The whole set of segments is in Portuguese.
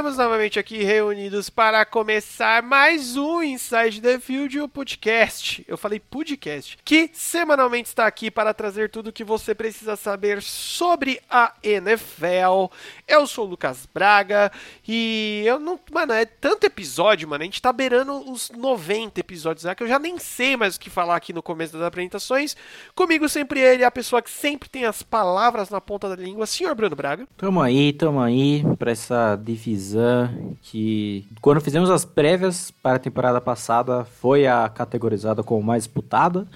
Estamos novamente aqui reunidos para começar mais um Inside the Field, o podcast. Eu falei podcast, que semanalmente está aqui para trazer tudo o que você precisa saber sobre a NFL. Eu sou o Lucas Braga e eu não. Mano, é tanto episódio, mano. A gente tá beirando os 90 episódios, né? Que eu já nem sei mais o que falar aqui no começo das apresentações. Comigo sempre ele, a pessoa que sempre tem as palavras na ponta da língua, senhor Bruno Braga. Tamo aí, tamo aí para essa divisão que quando fizemos as prévias para a temporada passada foi a categorizada como mais disputada.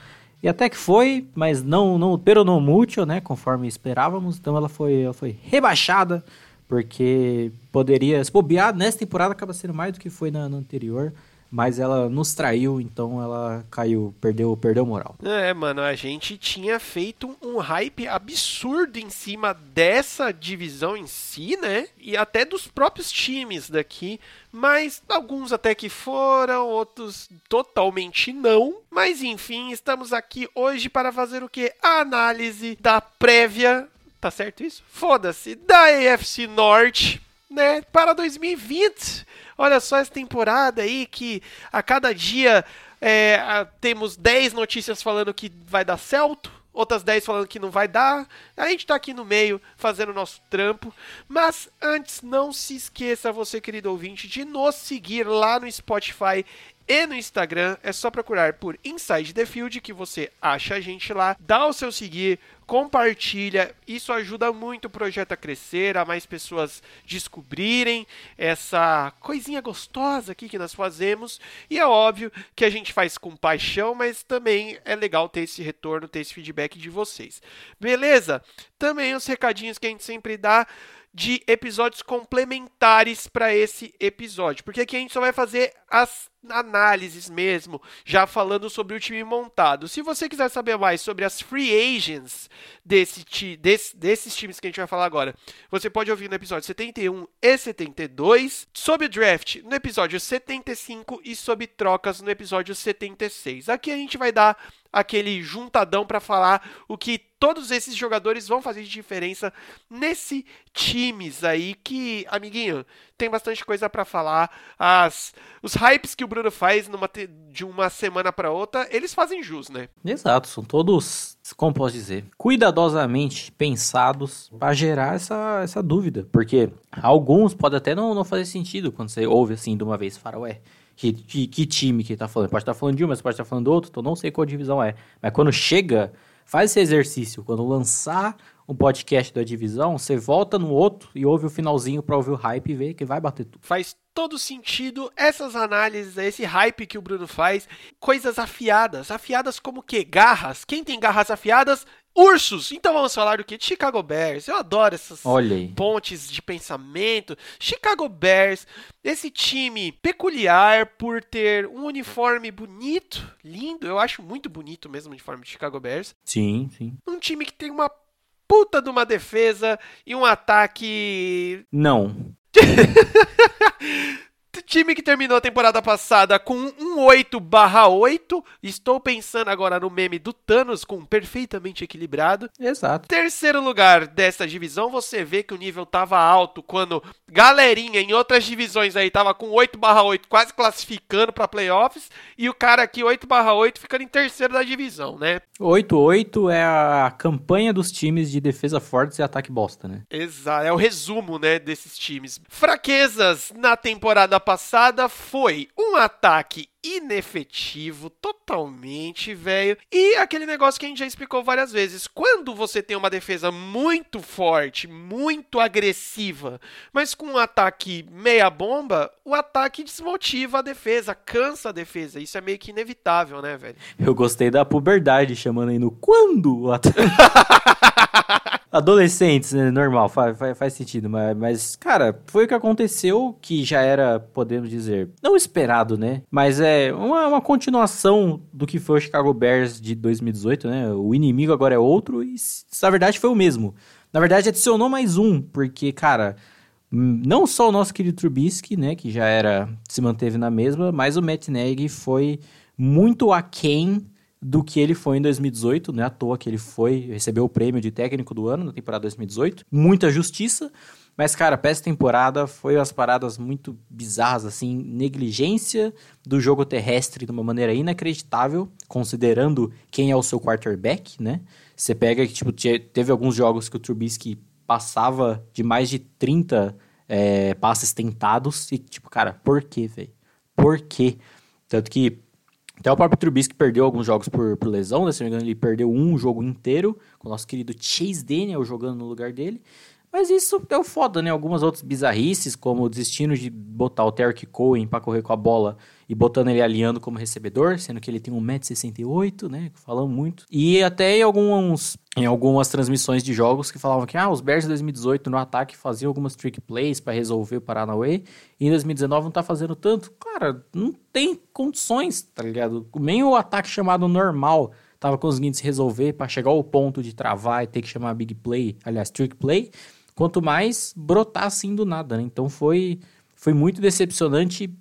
E até que foi, mas não, não, pero não mútil, né, conforme esperávamos. Então ela foi, ela foi rebaixada porque poderia se bobear nessa temporada acaba sendo mais do que foi na, na anterior mas ela nos traiu, então ela caiu, perdeu, perdeu moral. É, mano, a gente tinha feito um hype absurdo em cima dessa divisão em si, né? E até dos próprios times daqui, mas alguns até que foram, outros totalmente não. Mas enfim, estamos aqui hoje para fazer o que? A análise da prévia, tá certo isso? Foda-se, da AFC Norte, né, para 2020. Olha só essa temporada aí que a cada dia é, temos 10 notícias falando que vai dar certo, outras 10 falando que não vai dar. A gente tá aqui no meio fazendo o nosso trampo. Mas antes, não se esqueça, você querido ouvinte, de nos seguir lá no Spotify e no Instagram. É só procurar por Inside the Field que você acha a gente lá. Dá o seu seguir, compartilha, isso ajuda muito o projeto a crescer, a mais pessoas descobrirem essa coisinha gostosa aqui que nós fazemos. E é óbvio que a gente faz com paixão, mas também é legal ter esse retorno, ter esse feedback de vocês. Beleza? Também os recadinhos que a gente sempre dá de episódios complementares para esse episódio, porque aqui a gente só vai fazer as análises mesmo, já falando sobre o time montado. Se você quiser saber mais sobre as free agents desse, desse, desses times que a gente vai falar agora, você pode ouvir no episódio 71 e 72, sobre draft no episódio 75 e sobre trocas no episódio 76. Aqui a gente vai dar aquele juntadão para falar o que todos esses jogadores vão fazer de diferença nesse times aí que, amiguinho, tem bastante coisa para falar. As os hypes que o Bruno faz numa de uma semana para outra, eles fazem jus, né? Exato, são todos, como posso dizer, cuidadosamente pensados para gerar essa, essa dúvida, porque alguns podem até não, não fazer sentido quando você ouve assim de uma vez, fala, ué, que, que, que, time que tá falando. Pode estar tá falando de um, mas pode estar tá falando do outro, então não sei qual divisão é. Mas quando chega, faz esse exercício. Quando lançar um podcast da divisão, você volta no outro e ouve o finalzinho para ouvir o hype e ver que vai bater tudo. Faz todo sentido essas análises, esse hype que o Bruno faz, coisas afiadas, afiadas como que garras. Quem tem garras afiadas? Ursos! Então vamos falar do que? Chicago Bears. Eu adoro essas pontes de pensamento. Chicago Bears, esse time peculiar por ter um uniforme bonito, lindo. Eu acho muito bonito mesmo o uniforme de Chicago Bears. Sim, sim. Um time que tem uma puta de uma defesa e um ataque. Não. time que terminou a temporada passada com um 8/8. Estou pensando agora no meme do Thanos com perfeitamente equilibrado. Exato. Terceiro lugar dessa divisão, você vê que o nível tava alto quando galerinha em outras divisões aí tava com 8/8 quase classificando para playoffs e o cara aqui 8/8 ficando em terceiro da divisão, né? 8-8 é a campanha dos times de defesa fortes e ataque bosta, né? Exato, é o resumo, né, desses times. Fraquezas na temporada passada foi um ataque inefetivo totalmente, velho. E aquele negócio que a gente já explicou várias vezes. Quando você tem uma defesa muito forte, muito agressiva, mas com um ataque meia bomba, o ataque desmotiva a defesa, cansa a defesa. Isso é meio que inevitável, né, velho? Eu gostei da puberdade chamando aí no quando o ataque. Adolescentes, né? Normal, faz, faz, faz sentido. Mas, mas, cara, foi o que aconteceu que já era, podemos dizer, não esperado, né? Mas é uma, uma continuação do que foi o Chicago Bears de 2018, né? O inimigo agora é outro e, na verdade, foi o mesmo. Na verdade, adicionou mais um, porque, cara, não só o nosso querido Trubisky, né? Que já era, se manteve na mesma, mas o Matt Nagy foi muito aquém do que ele foi em 2018, não é à toa que ele foi, recebeu o prêmio de técnico do ano na temporada 2018. Muita justiça. Mas, cara, essa temporada foi umas paradas muito bizarras, assim, negligência do jogo terrestre de uma maneira inacreditável, considerando quem é o seu quarterback, né? Você pega que, tipo, teve alguns jogos que o Trubisky passava de mais de 30 é, passes tentados e, tipo, cara, por quê, velho? Por quê? Tanto que até o próprio Trubisky perdeu alguns jogos por, por lesão, né? Se não me engano, ele perdeu um jogo inteiro, com o nosso querido Chase Daniel jogando no lugar dele. Mas isso é o foda, né? Algumas outras bizarrices, como o destino de botar o Terry Cohen para correr com a bola e botando ele alinhando como recebedor, sendo que ele tem 1,68m, né? Falamos muito. E até em, alguns, em algumas transmissões de jogos que falavam que ah, os Bears de 2018 no ataque faziam algumas trick plays para resolver o Paranauê, e em 2019 não tá fazendo tanto. Cara, não tem condições, tá ligado? Nem o ataque chamado normal tava conseguindo se resolver para chegar ao ponto de travar e ter que chamar big play, aliás, trick play quanto mais brotar assim do nada, né? Então foi, foi muito decepcionante,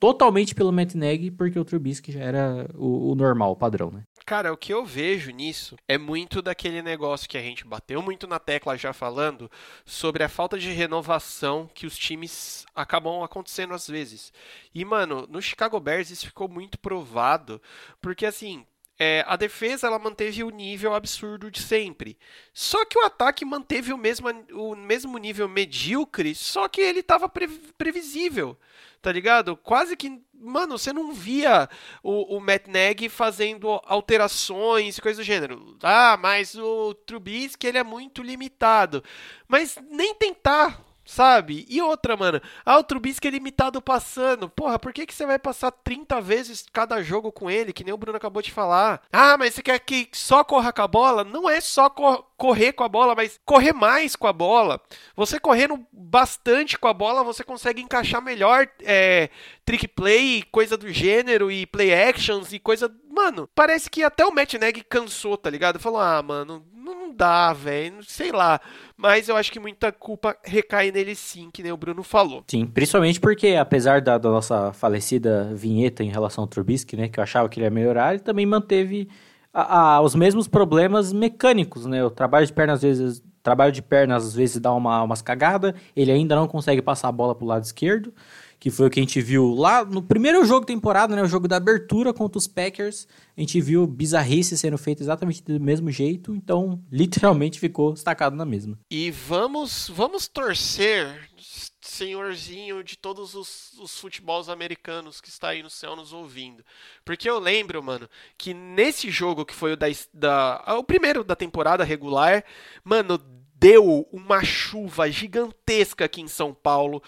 totalmente pelo Matt Nagy, porque o Trubisky já era o, o normal, o padrão, né? Cara, o que eu vejo nisso é muito daquele negócio que a gente bateu muito na tecla já falando sobre a falta de renovação que os times acabam acontecendo às vezes. E, mano, no Chicago Bears isso ficou muito provado, porque assim, é, a defesa ela manteve o nível absurdo de sempre. Só que o ataque manteve o mesmo, o mesmo nível medíocre, só que ele estava pre, previsível, tá ligado? Quase que, mano, você não via o, o Matt Nagy fazendo alterações e coisas do gênero. Ah, mas o Trubisky ele é muito limitado. Mas nem tentar Sabe? E outra, mano. Ah, o Trubisky é limitado passando. Porra, por que, que você vai passar 30 vezes cada jogo com ele, que nem o Bruno acabou de falar? Ah, mas você quer que só corra com a bola? Não é só cor correr com a bola, mas correr mais com a bola. Você correndo bastante com a bola, você consegue encaixar melhor é, trick play, coisa do gênero, e play actions e coisa. Mano, parece que até o Matt Neg cansou, tá ligado? Falou, ah, mano, não dá, velho, sei lá. Mas eu acho que muita culpa recai nele sim, que nem o Bruno falou. Sim, principalmente porque, apesar da, da nossa falecida vinheta em relação ao Trubisky, né, que eu achava que ele ia melhorar, ele também manteve a, a, os mesmos problemas mecânicos, né? O trabalho de pernas às vezes, trabalho de pernas às vezes dá uma, umas cagadas, ele ainda não consegue passar a bola pro lado esquerdo, que foi o que a gente viu lá no primeiro jogo da temporada, né? O jogo da abertura contra os Packers. A gente viu bizarrice sendo feita exatamente do mesmo jeito, então literalmente ficou estacado na mesma. E vamos, vamos torcer senhorzinho de todos os, os futebols americanos que está aí no céu nos ouvindo. Porque eu lembro, mano, que nesse jogo que foi o da, da o primeiro da temporada regular, mano, deu uma chuva gigantesca aqui em São Paulo,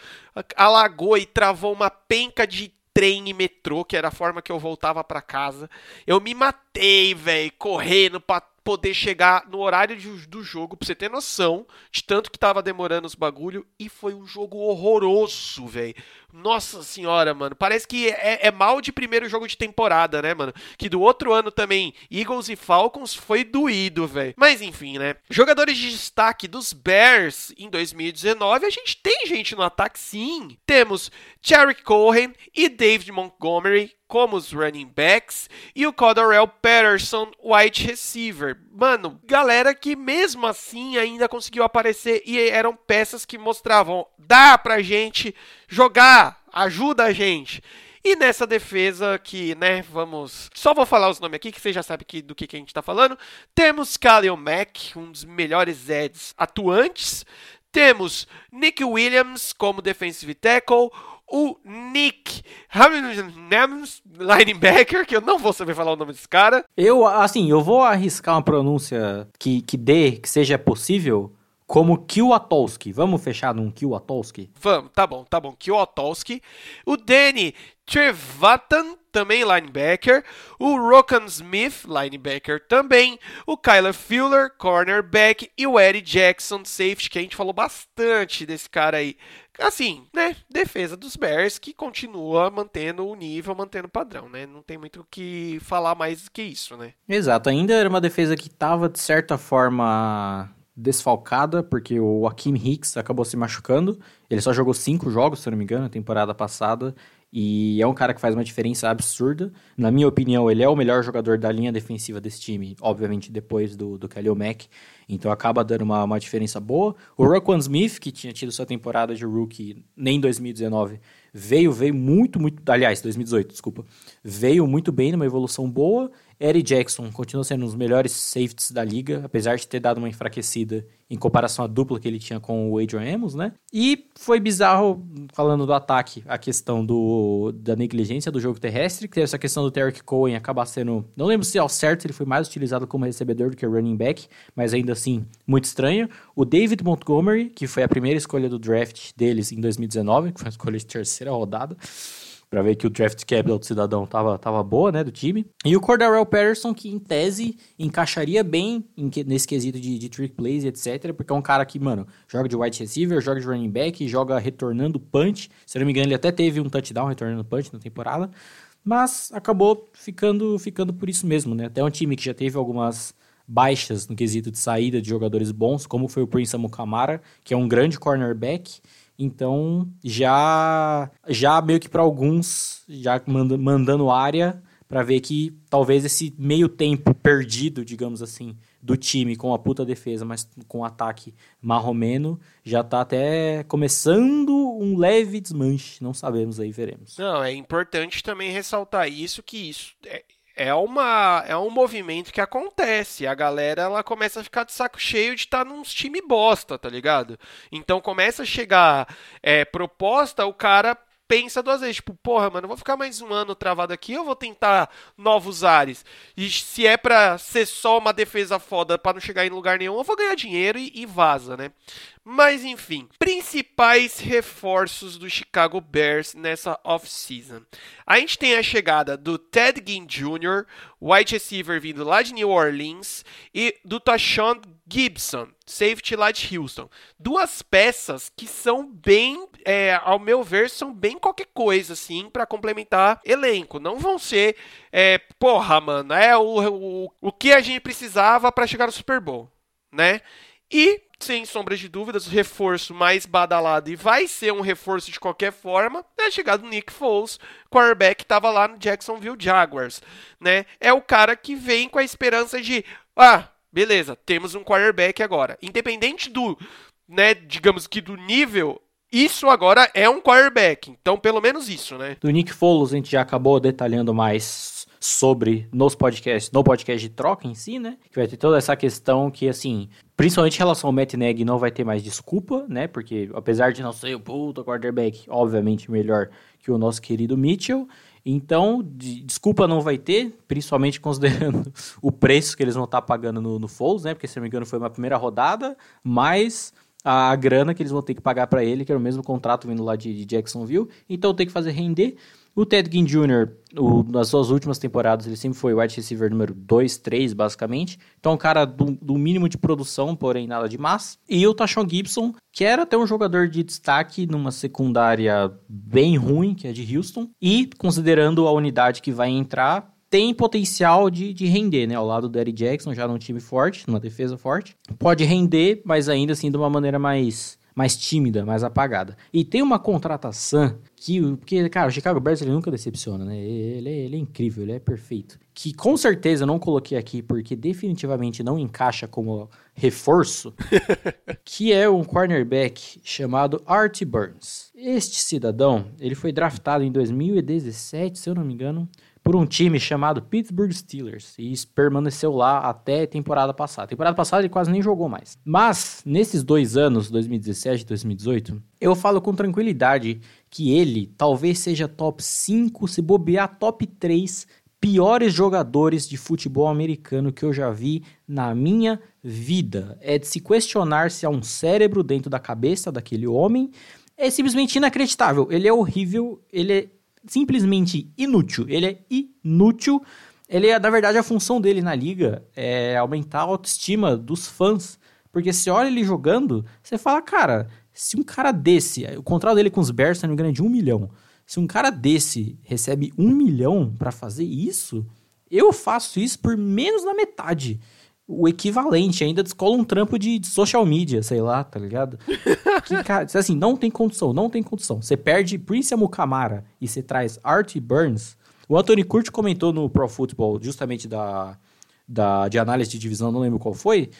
alagou e travou uma penca de trem e metrô, que era a forma que eu voltava para casa. Eu me matei, velho, correndo pra poder chegar no horário de, do jogo, pra você ter noção de tanto que tava demorando os bagulho. E foi um jogo horroroso, velho. Nossa senhora, mano. Parece que é, é, mal de primeiro jogo de temporada, né, mano? Que do outro ano também, Eagles e Falcons, foi doído, velho. Mas enfim, né? Jogadores de destaque dos Bears em 2019, a gente tem gente no ataque sim. Temos Jarek Cohen e David Montgomery como os running backs e o Cordell Patterson, wide receiver. Mano, galera que mesmo assim ainda conseguiu aparecer e eram peças que mostravam, dá pra gente jogar, ajuda a gente. E nessa defesa que, né, vamos... Só vou falar os nomes aqui, que você já sabe que, do que, que a gente tá falando. Temos Khalil Mack, um dos melhores Eds atuantes. Temos Nick Williams como defensive tackle o Nick linebacker, que eu não vou saber falar o nome desse cara. Eu, assim, eu vou arriscar uma pronúncia que, que dê, que seja possível, como Kiwatowski. Vamos fechar num Kiwatowski? Vamos, tá bom, tá bom. Kiwatowski. O Danny Trevatan, também linebacker. O Rokan Smith, linebacker também. O Kyler Fuller, cornerback. E o Eddie Jackson, safety, que a gente falou bastante desse cara aí. Assim, né? Defesa dos Bears que continua mantendo o nível, mantendo o padrão, né? Não tem muito o que falar mais que isso, né? Exato. Ainda era uma defesa que estava, de certa forma, desfalcada, porque o Akeem Hicks acabou se machucando. Ele só jogou cinco jogos, se não me engano, na temporada passada. E é um cara que faz uma diferença absurda. Na minha opinião, ele é o melhor jogador da linha defensiva desse time, obviamente depois do, do Kelly Mack. Então acaba dando uma, uma diferença boa. O Roquan Smith, que tinha tido sua temporada de rookie nem em 2019, veio, veio muito, muito. Aliás, 2018, desculpa. Veio muito bem, numa evolução boa. Eric Jackson continua sendo um dos melhores safeties da liga, apesar de ter dado uma enfraquecida em comparação à dupla que ele tinha com o Adrian Amos, né? E foi bizarro, falando do ataque, a questão do, da negligência do jogo terrestre, que teve essa questão do Derek Cohen acabar sendo... Não lembro se ao certo ele foi mais utilizado como recebedor do que running back, mas ainda assim, muito estranho. O David Montgomery, que foi a primeira escolha do draft deles em 2019, que foi uma escolha de terceira rodada para ver que o draft capital do cidadão tava, tava boa, né, do time. E o Cordarrelle Patterson, que em tese encaixaria bem em, nesse quesito de, de trick plays etc, porque é um cara que, mano, joga de wide receiver, joga de running back, joga retornando punch. Se não me engano, ele até teve um touchdown retornando punch na temporada, mas acabou ficando, ficando por isso mesmo, né? Até um time que já teve algumas baixas no quesito de saída de jogadores bons, como foi o Prince Amukamara, que é um grande cornerback, então, já já meio que para alguns, já manda, mandando área para ver que talvez esse meio tempo perdido, digamos assim, do time com a puta defesa, mas com ataque marromeno, já tá até começando um leve desmanche, não sabemos aí, veremos. Não, é importante também ressaltar isso que isso é, é, uma, é um movimento que acontece. A galera ela começa a ficar de saco cheio de estar tá num time bosta, tá ligado? Então começa a chegar é, proposta, o cara pensa duas vezes, tipo, porra, mano, eu vou ficar mais um ano travado aqui, eu vou tentar novos ares. E se é pra ser só uma defesa foda para não chegar em lugar nenhum, eu vou ganhar dinheiro e, e vaza, né? Mas enfim, principais reforços do Chicago Bears nessa off-season. A gente tem a chegada do Ted Ginn Jr., wide receiver vindo lá de New Orleans, e do Tashawn Gibson, safety lá de Houston. Duas peças que são bem, é, ao meu ver, são bem qualquer coisa, assim, para complementar elenco. Não vão ser, é, porra, mano, é o, o, o que a gente precisava para chegar no Super Bowl, né? E, sem sombra de dúvidas, o reforço mais badalado e vai ser um reforço de qualquer forma é a chegada do Nick Foles, quarterback que estava lá no Jacksonville Jaguars, né? É o cara que vem com a esperança de, ah, beleza, temos um quarterback agora. Independente do, né, digamos que do nível, isso agora é um quarterback. Então, pelo menos isso, né? Do Nick Foles a gente já acabou detalhando mais sobre nos podcasts, no podcast de troca em si, né? Que vai ter toda essa questão que, assim, principalmente em relação ao Matt Nagy, não vai ter mais desculpa, né? Porque apesar de não ser o quarterback, obviamente melhor que o nosso querido Mitchell. Então, de, desculpa não vai ter, principalmente considerando o preço que eles vão estar pagando no, no Foles, né? Porque, se não me engano, foi uma primeira rodada, mas a grana que eles vão ter que pagar para ele, que era o mesmo contrato vindo lá de, de Jacksonville. Então, tem que fazer render. O Ted Ginn Jr., o, nas suas últimas temporadas, ele sempre foi wide receiver número 2, 3, basicamente. Então, um cara do, do, mínimo de produção, porém nada de massa. E o Tashon Gibson, que era até um jogador de destaque numa secundária bem ruim, que é de Houston. E, considerando a unidade que vai entrar, tem potencial de, de render, né? Ao lado do Eddie Jackson, já num time forte, numa defesa forte. Pode render, mas ainda assim de uma maneira mais mais tímida, mais apagada. E tem uma contratação que, porque, cara, o Chicago Bears ele nunca decepciona, né? Ele, é, ele é incrível, ele é perfeito. Que com certeza eu não coloquei aqui porque definitivamente não encaixa como reforço, que é um cornerback chamado Art Burns. Este cidadão, ele foi draftado em 2017, se eu não me engano, por um time chamado Pittsburgh Steelers e permaneceu lá até temporada passada. temporada passada ele quase nem jogou mais. Mas nesses dois anos, 2017 e 2018, eu falo com tranquilidade que ele talvez seja top 5, se bobear top 3 piores jogadores de futebol americano que eu já vi na minha vida. É de se questionar se há um cérebro dentro da cabeça daquele homem. É simplesmente inacreditável. Ele é horrível, ele é simplesmente inútil. Ele é inútil. Ele é, na verdade, a função dele na liga é aumentar a autoestima dos fãs. Porque se olha ele jogando, você fala, cara, se um cara desse, o contrato dele com os Bears, se não me engano, é de um milhão. Se um cara desse recebe um milhão para fazer isso, eu faço isso por menos da metade. O equivalente, ainda descola um trampo de, de social media, sei lá, tá ligado? que, cara, assim, não tem condição, não tem condição. Você perde Prince Amukamara e você traz Art Burns. O Anthony Curti comentou no Pro Football, justamente da, da, de análise de divisão, não lembro qual foi,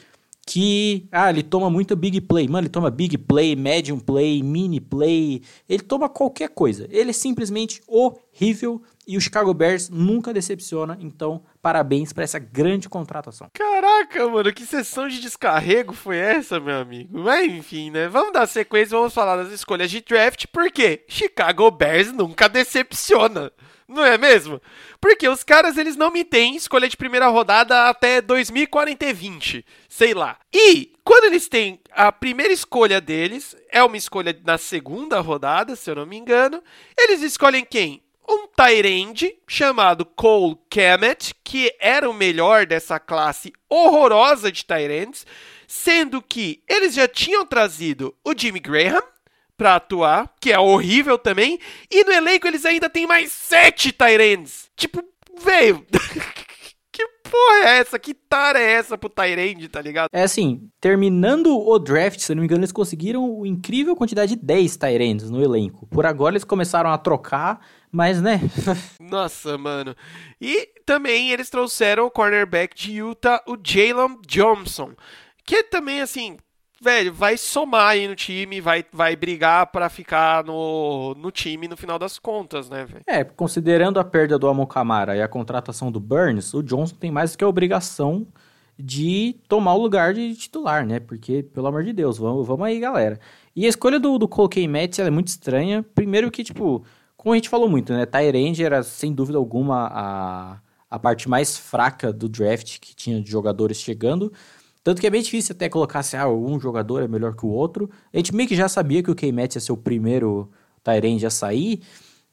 que, ah, ele toma muito big play. Mano, ele toma big play, medium play, mini play, ele toma qualquer coisa. Ele é simplesmente horrível e o Chicago Bears nunca decepciona, então parabéns para essa grande contratação. Caraca, mano, que sessão de descarrego foi essa, meu amigo? Mas enfim, né? Vamos dar sequência, vamos falar das escolhas de draft, porque Chicago Bears nunca decepciona. Não é mesmo? Porque os caras, eles não me têm escolha de primeira rodada até 2040 e 20, sei lá. E quando eles têm a primeira escolha deles, é uma escolha na segunda rodada, se eu não me engano, eles escolhem quem? Um Tyrande chamado Cole Kemet, que era o melhor dessa classe horrorosa de Tyrands, sendo que eles já tinham trazido o Jimmy Graham para atuar, que é horrível também, e no elenco eles ainda têm mais sete Tyrands. Tipo, velho. que porra é essa? Que tara é essa pro Tyrande, tá ligado? É assim, terminando o draft, se não me engano, eles conseguiram uma incrível quantidade de 10 Tyrands no elenco. Por agora eles começaram a trocar mas, né? Nossa, mano. E também eles trouxeram o cornerback de Utah, o Jalen Johnson. Que também, assim, velho, vai somar aí no time, vai, vai brigar para ficar no, no time no final das contas, né, velho? É, considerando a perda do Amon Camara e a contratação do Burns, o Johnson tem mais do que a obrigação de tomar o lugar de titular, né? Porque, pelo amor de Deus, vamos, vamos aí, galera. E a escolha do, do Cole K. Metz, é muito estranha. Primeiro que, tipo, como a gente falou muito, né? Tyrande era, sem dúvida alguma, a, a parte mais fraca do draft que tinha de jogadores chegando. Tanto que é bem difícil até colocar se assim, ah, um jogador é melhor que o outro. A gente meio que já sabia que o K-Met ia ser o primeiro Tyrande a sair.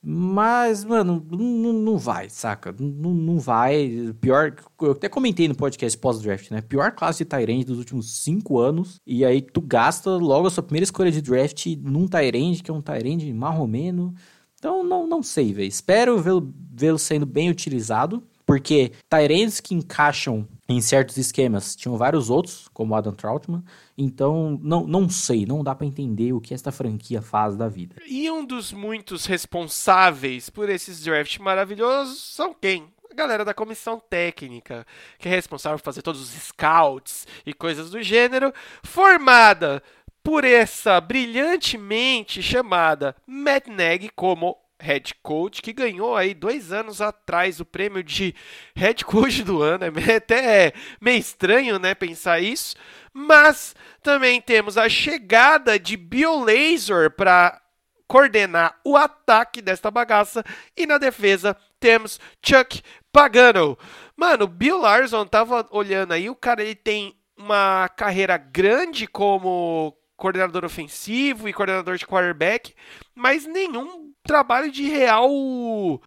Mas, mano, não, não vai, saca? Não, não vai. Pior. Eu até comentei no podcast pós-draft, né? Pior classe de Tyrande dos últimos cinco anos. E aí tu gasta logo a sua primeira escolha de draft num Tyrande, que é um Tyrande marromeno. Então, não, não sei, velho. Espero vê-lo sendo bem utilizado, porque Tyrands que encaixam em certos esquemas tinham vários outros, como Adam Troutman. Então, não, não sei, não dá para entender o que esta franquia faz da vida. E um dos muitos responsáveis por esses drafts maravilhosos são quem? A galera da comissão técnica, que é responsável por fazer todos os scouts e coisas do gênero, formada por essa brilhantemente chamada Matt Nagy como head coach, que ganhou aí dois anos atrás o prêmio de head coach do ano. É até meio estranho, né, pensar isso. Mas também temos a chegada de Biolaser para coordenar o ataque desta bagaça. E na defesa temos Chuck Pagano. Mano, Bill Larson tava olhando aí, o cara ele tem uma carreira grande como coordenador ofensivo e coordenador de quarterback, mas nenhum trabalho de real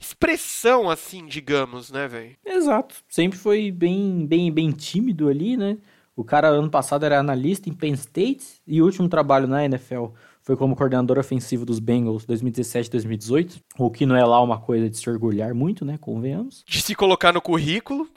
expressão, assim, digamos, né, velho? Exato. Sempre foi bem, bem, bem tímido ali, né? O cara ano passado era analista em Penn State e o último trabalho na NFL foi como coordenador ofensivo dos Bengals 2017-2018, o que não é lá uma coisa de se orgulhar muito, né? Convenhamos. De se colocar no currículo.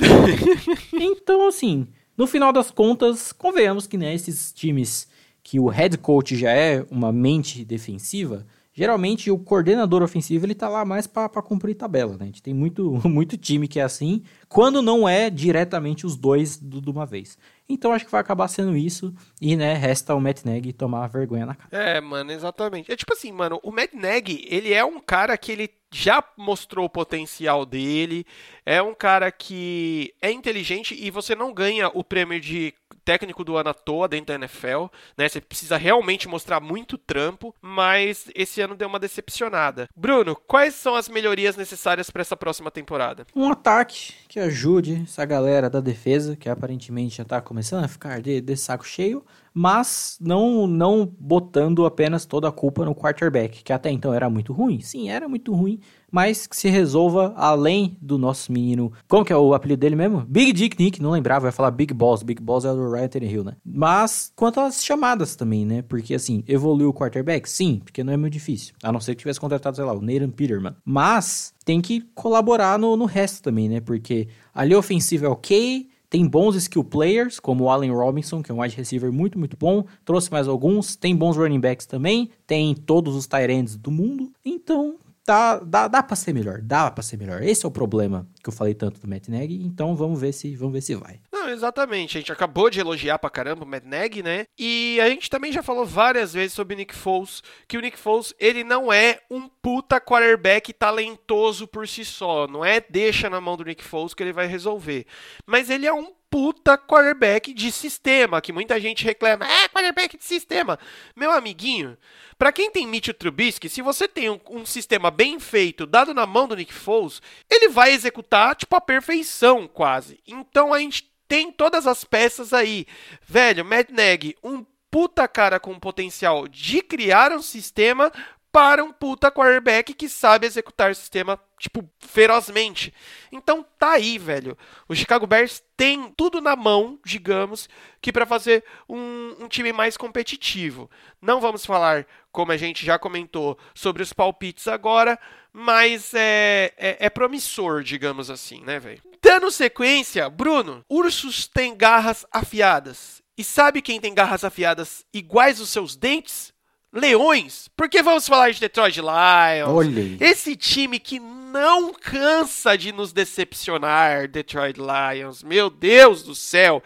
então, assim, no final das contas, convenhamos que né, esses times que o head coach já é uma mente defensiva, geralmente o coordenador ofensivo ele tá lá mais para cumprir tabela, né? A gente tem muito, muito time que é assim, quando não é diretamente os dois do, de uma vez. Então acho que vai acabar sendo isso e, né, resta o Matt Nagy tomar vergonha na cara. É, mano, exatamente. É tipo assim, mano, o Matt Nagy, ele é um cara que ele já mostrou o potencial dele, é um cara que é inteligente e você não ganha o prêmio de técnico do ano à toa dentro da NFL, né? Você precisa realmente mostrar muito trampo, mas esse ano deu uma decepcionada. Bruno, quais são as melhorias necessárias para essa próxima temporada? Um ataque que ajude essa galera da defesa, que aparentemente já tá começando a ficar de, de saco cheio, mas não não botando apenas toda a culpa no quarterback, que até então era muito ruim. Sim, era muito ruim, mas que se resolva além do nosso menino. Como que é o apelido dele mesmo? Big Dick Nick, não lembrava, vai falar Big Boss. Big Boss é do Ryan Tannehill, né? Mas quanto às chamadas também, né? Porque assim, evoluiu o quarterback? Sim, porque não é muito difícil. A não ser que tivesse contratado, sei lá, o Nathan Peterman. Mas tem que colaborar no, no resto também, né? Porque ali ofensiva é ok, tem bons skill players, como o Allen Robinson, que é um wide receiver muito, muito bom. Trouxe mais alguns. Tem bons running backs também. Tem todos os tight ends do mundo. Então, dá, dá, dá pra ser melhor. Dá pra ser melhor. Esse é o problema que eu falei tanto do Matt Nagy. Então, vamos ver se, vamos ver se vai. Não, exatamente. A gente acabou de elogiar pra caramba o Matt Nagy, né? E a gente também já falou várias vezes sobre o Nick Foles, que o Nick Foles, ele não é um puta quarterback talentoso por si só. Não é deixa na mão do Nick Foles que ele vai resolver. Mas ele é um puta quarterback de sistema, que muita gente reclama, é quarterback de sistema. Meu amiguinho, para quem tem Mitchell Trubisky, se você tem um, um, sistema bem feito, dado na mão do Nick Foles, ele vai executar tipo a perfeição, quase. Então a gente tem todas as peças aí. Velho, Matt Nagy, um puta cara com potencial de criar um sistema para um puta quarterback que sabe executar o sistema, tipo, ferozmente. Então tá aí, velho. O Chicago Bears tem tudo na mão, digamos, que para fazer um, um, time mais competitivo. Não vamos falar, como a gente já comentou, sobre os palpites agora, mas é, é, é promissor, digamos assim, né, velho? Dando sequência, Bruno, ursos têm garras afiadas. E sabe quem tem garras afiadas iguais aos seus dentes? Leões, porque vamos falar de Detroit Lions. Olha. Esse time que não cansa de nos decepcionar, Detroit Lions. Meu Deus do céu.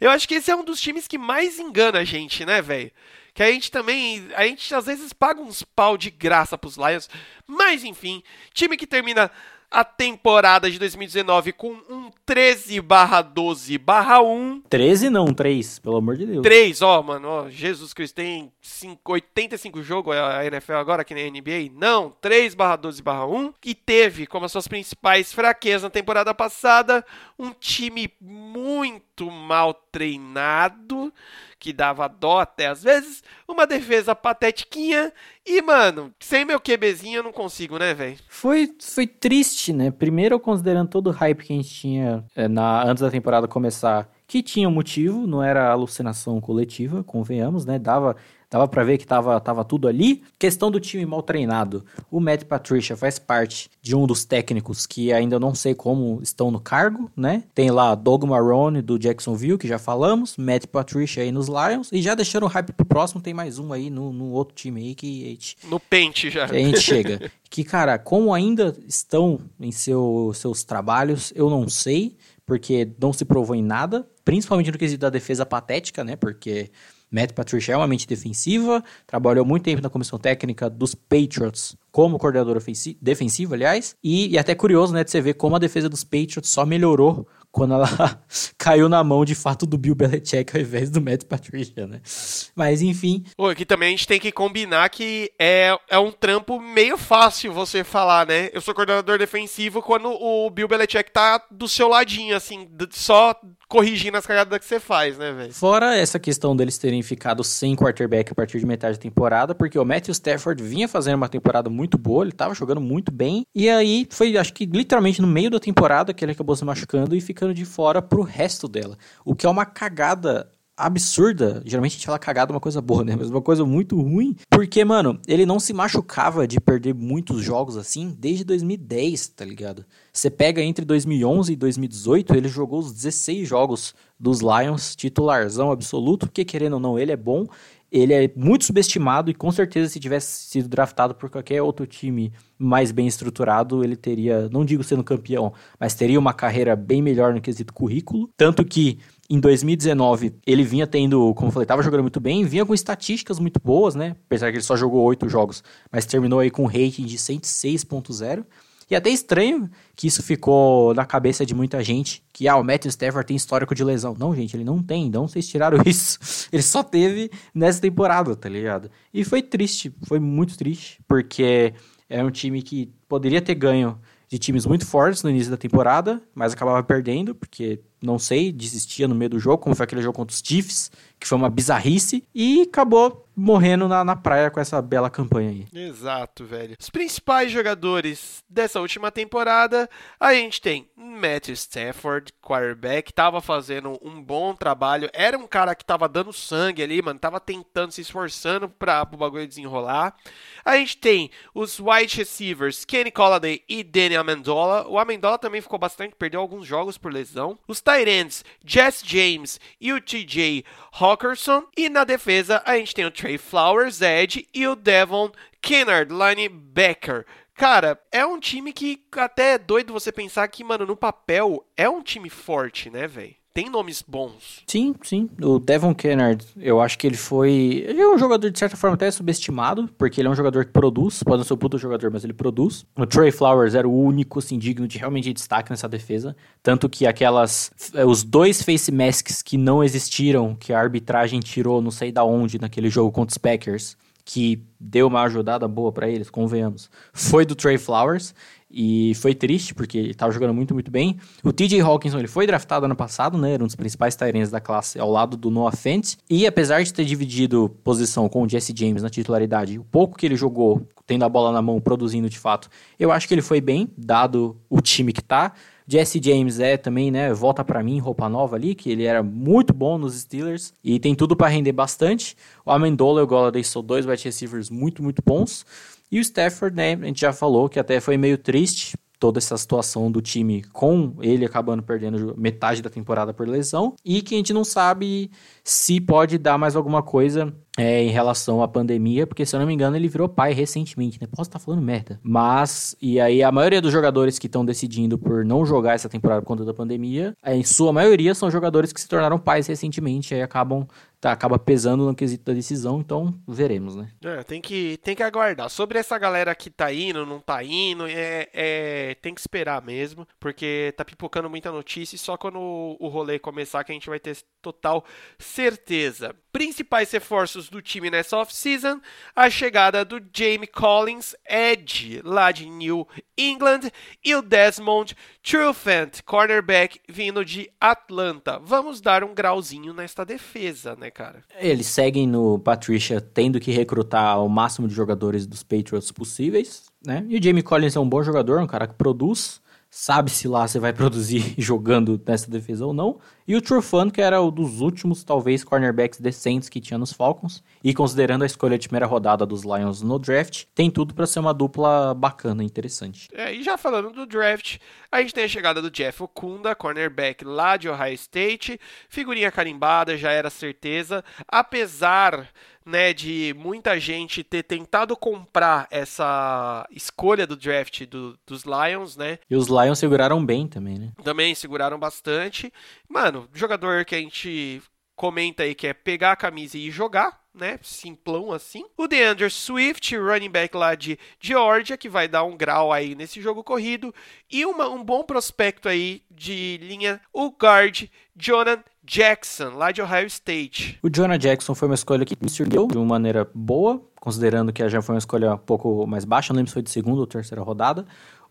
Eu acho que esse é um dos times que mais engana a gente, né, velho? Que a gente também, a gente às vezes paga uns pau de graça pros Lions, mas enfim, time que termina a temporada de 2019 com um 13 barra 12 barra 1. 13 não, 3, pelo amor de Deus. 3, ó, mano, ó, Jesus Cristo, tem 5, 85 jogos a NFL agora, que nem a NBA? Não, 3 barra 12 barra 1. E teve como as suas principais fraquezas na temporada passada um time muito mal treinado, que dava dó até às vezes, uma defesa patetiquinha e, mano, sem meu QBzinho eu não consigo, né, velho? Foi, foi triste, né? Primeiro, considerando todo o hype que a gente tinha é, na, antes da temporada começar, que tinha um motivo, não era alucinação coletiva, convenhamos, né? Dava Dava para ver que tava, tava tudo ali. Questão do time mal treinado. O Matt Patricia faz parte de um dos técnicos que ainda não sei como estão no cargo, né? Tem lá Doug Marrone do Jacksonville, que já falamos. Matt Patricia aí nos Lions. E já deixando o hype pro próximo, tem mais um aí no, no outro time aí que a gente... No pente já. Que a gente chega. que, cara, como ainda estão em seu, seus trabalhos, eu não sei. Porque não se provou em nada. Principalmente no quesito da defesa patética, né? Porque Matt Patricia é uma mente defensiva, trabalhou muito tempo na comissão técnica dos Patriots como coordenador defensivo, aliás, e, e até curioso, né, de você ver como a defesa dos Patriots só melhorou quando ela caiu na mão de fato do Bill Belichick ao invés do Matt Patricia, né? Mas enfim. Pô, aqui também a gente tem que combinar que é, é um trampo meio fácil você falar, né? Eu sou coordenador defensivo quando o Bill Belichick tá do seu ladinho, assim, só corrigindo as cagadas que você faz, né, velho? Fora essa questão deles terem ficado sem quarterback a partir de metade da temporada, porque o Matthew Stafford vinha fazendo uma temporada muito boa, ele tava jogando muito bem, e aí foi, acho que literalmente no meio da temporada que ele acabou se machucando e ficando de fora pro resto dela. O que é uma cagada absurda. Geralmente a gente fala cagada uma coisa boa, né? Mas uma coisa muito ruim. Porque, mano, ele não se machucava de perder muitos jogos assim desde 2010, tá ligado? Você pega entre 2011 e 2018, ele jogou os 16 jogos dos Lions, titularzão absoluto, porque querendo ou não, ele é bom. Ele é muito subestimado e com certeza se tivesse sido draftado por qualquer outro time mais bem estruturado, ele teria, não digo sendo campeão, mas teria uma carreira bem melhor no quesito currículo. Tanto que em 2019, ele vinha tendo, como eu falei, estava jogando muito bem, vinha com estatísticas muito boas, né? Apesar que ele só jogou oito jogos, mas terminou aí com um rating de 106.0. E até estranho que isso ficou na cabeça de muita gente, que ah, o Matthew Stafford tem histórico de lesão. Não, gente, ele não tem, não vocês tiraram isso. Ele só teve nessa temporada, tá ligado? E foi triste, foi muito triste, porque é um time que poderia ter ganho de times muito fortes no início da temporada, mas acabava perdendo, porque não sei, desistia no meio do jogo, como foi aquele jogo contra os Chiefs, que foi uma bizarrice, e acabou morrendo na, na praia com essa bela campanha aí. Exato, velho. Os principais jogadores dessa última temporada, a gente tem Matthew Stafford, quarterback, tava fazendo um bom trabalho. Era um cara que tava dando sangue ali, mano. Tava tentando, se esforçando pra o bagulho desenrolar. A gente tem os wide receivers Kenny Colladay e Danny Amendola. O Amendola também ficou bastante, perdeu alguns jogos por lesão. Os tight ends Jess James e o TJ Hawkerson. E na defesa a gente tem o Trey Flowers, Edge, e o Devon Kennard, linebacker. Cara, é um time que até é doido você pensar que, mano, no papel é um time forte, né, velho? Tem nomes bons. Sim, sim. O Devon Kennard, eu acho que ele foi. Ele é um jogador, de certa forma, até subestimado, porque ele é um jogador que produz. Pode não ser o puto jogador, mas ele produz. O Trey Flowers era o único, assim, digno de realmente destaque nessa defesa. Tanto que aquelas. Eh, os dois face masks que não existiram, que a arbitragem tirou, não sei da onde, naquele jogo contra os Packers que deu uma ajudada boa para eles, convenhamos, foi do Trey Flowers. E foi triste, porque ele estava jogando muito, muito bem. O TJ Hawkinson, ele foi draftado ano passado, né? Era um dos principais Tyrants da classe, ao lado do Noah Fent. E apesar de ter dividido posição com o Jesse James na titularidade, o pouco que ele jogou, tendo a bola na mão, produzindo de fato, eu acho que ele foi bem, dado o time que tá. Jesse James é também, né? Volta para mim, roupa nova ali, que ele era muito bom nos Steelers e tem tudo para render bastante. O Amendola e o Golladay são dois wide receivers muito, muito bons. E o Stafford, né? A gente já falou que até foi meio triste toda essa situação do time com ele acabando perdendo metade da temporada por lesão e que a gente não sabe se pode dar mais alguma coisa é, em relação à pandemia, porque se eu não me engano ele virou pai recentemente, né? Posso estar falando merda. Mas, e aí a maioria dos jogadores que estão decidindo por não jogar essa temporada por conta da pandemia, em sua maioria são jogadores que se tornaram pais recentemente, aí acabam tá, acaba pesando no quesito da decisão, então veremos, né? É, tem que, tem que aguardar. Sobre essa galera que tá indo, não tá indo, é, é, tem que esperar mesmo, porque tá pipocando muita notícia e só quando o, rolê começar que a gente vai ter total certeza. Principais reforços do time nessa off-season, a chegada do Jamie Collins, Edge, lá de New England, e o Desmond Trufant, cornerback, vindo de Atlanta. Vamos dar um grauzinho nesta defesa, né, cara? Eles seguem no Patricia tendo que recrutar o máximo de jogadores dos Patriots possíveis, né? E o Jamie Collins é um bom jogador, um cara que produz sabe se lá você vai produzir jogando nessa defesa ou não. E o Trufant, que era um dos últimos, talvez, cornerbacks decentes que tinha nos Falcons. E considerando a escolha de primeira rodada dos Lions no draft, tem tudo para ser uma dupla bacana, interessante. É, e já falando do draft, a gente tem a chegada do Jeff Okunda, cornerback lá de Ohio State. Figurinha carimbada, já era certeza. Apesar né, de muita gente ter tentado comprar essa escolha do draft do, dos Lions, né? E os Lions seguraram bem também, né? Também seguraram bastante. Mano, jogador que a gente comenta aí que é pegar a camisa e jogar, né? Simplão assim. O DeAndre Swift, running back lá de Georgia, que vai dar um grau aí nesse jogo corrido. E uma, um bom prospecto aí de linha, o guard Jonathan Jackson, lá de Ohio State. O Jonah Jackson foi uma escolha que me surpreendeu de uma maneira boa, considerando que já foi uma escolha um pouco mais baixa, não lembro se foi de segunda ou terceira rodada.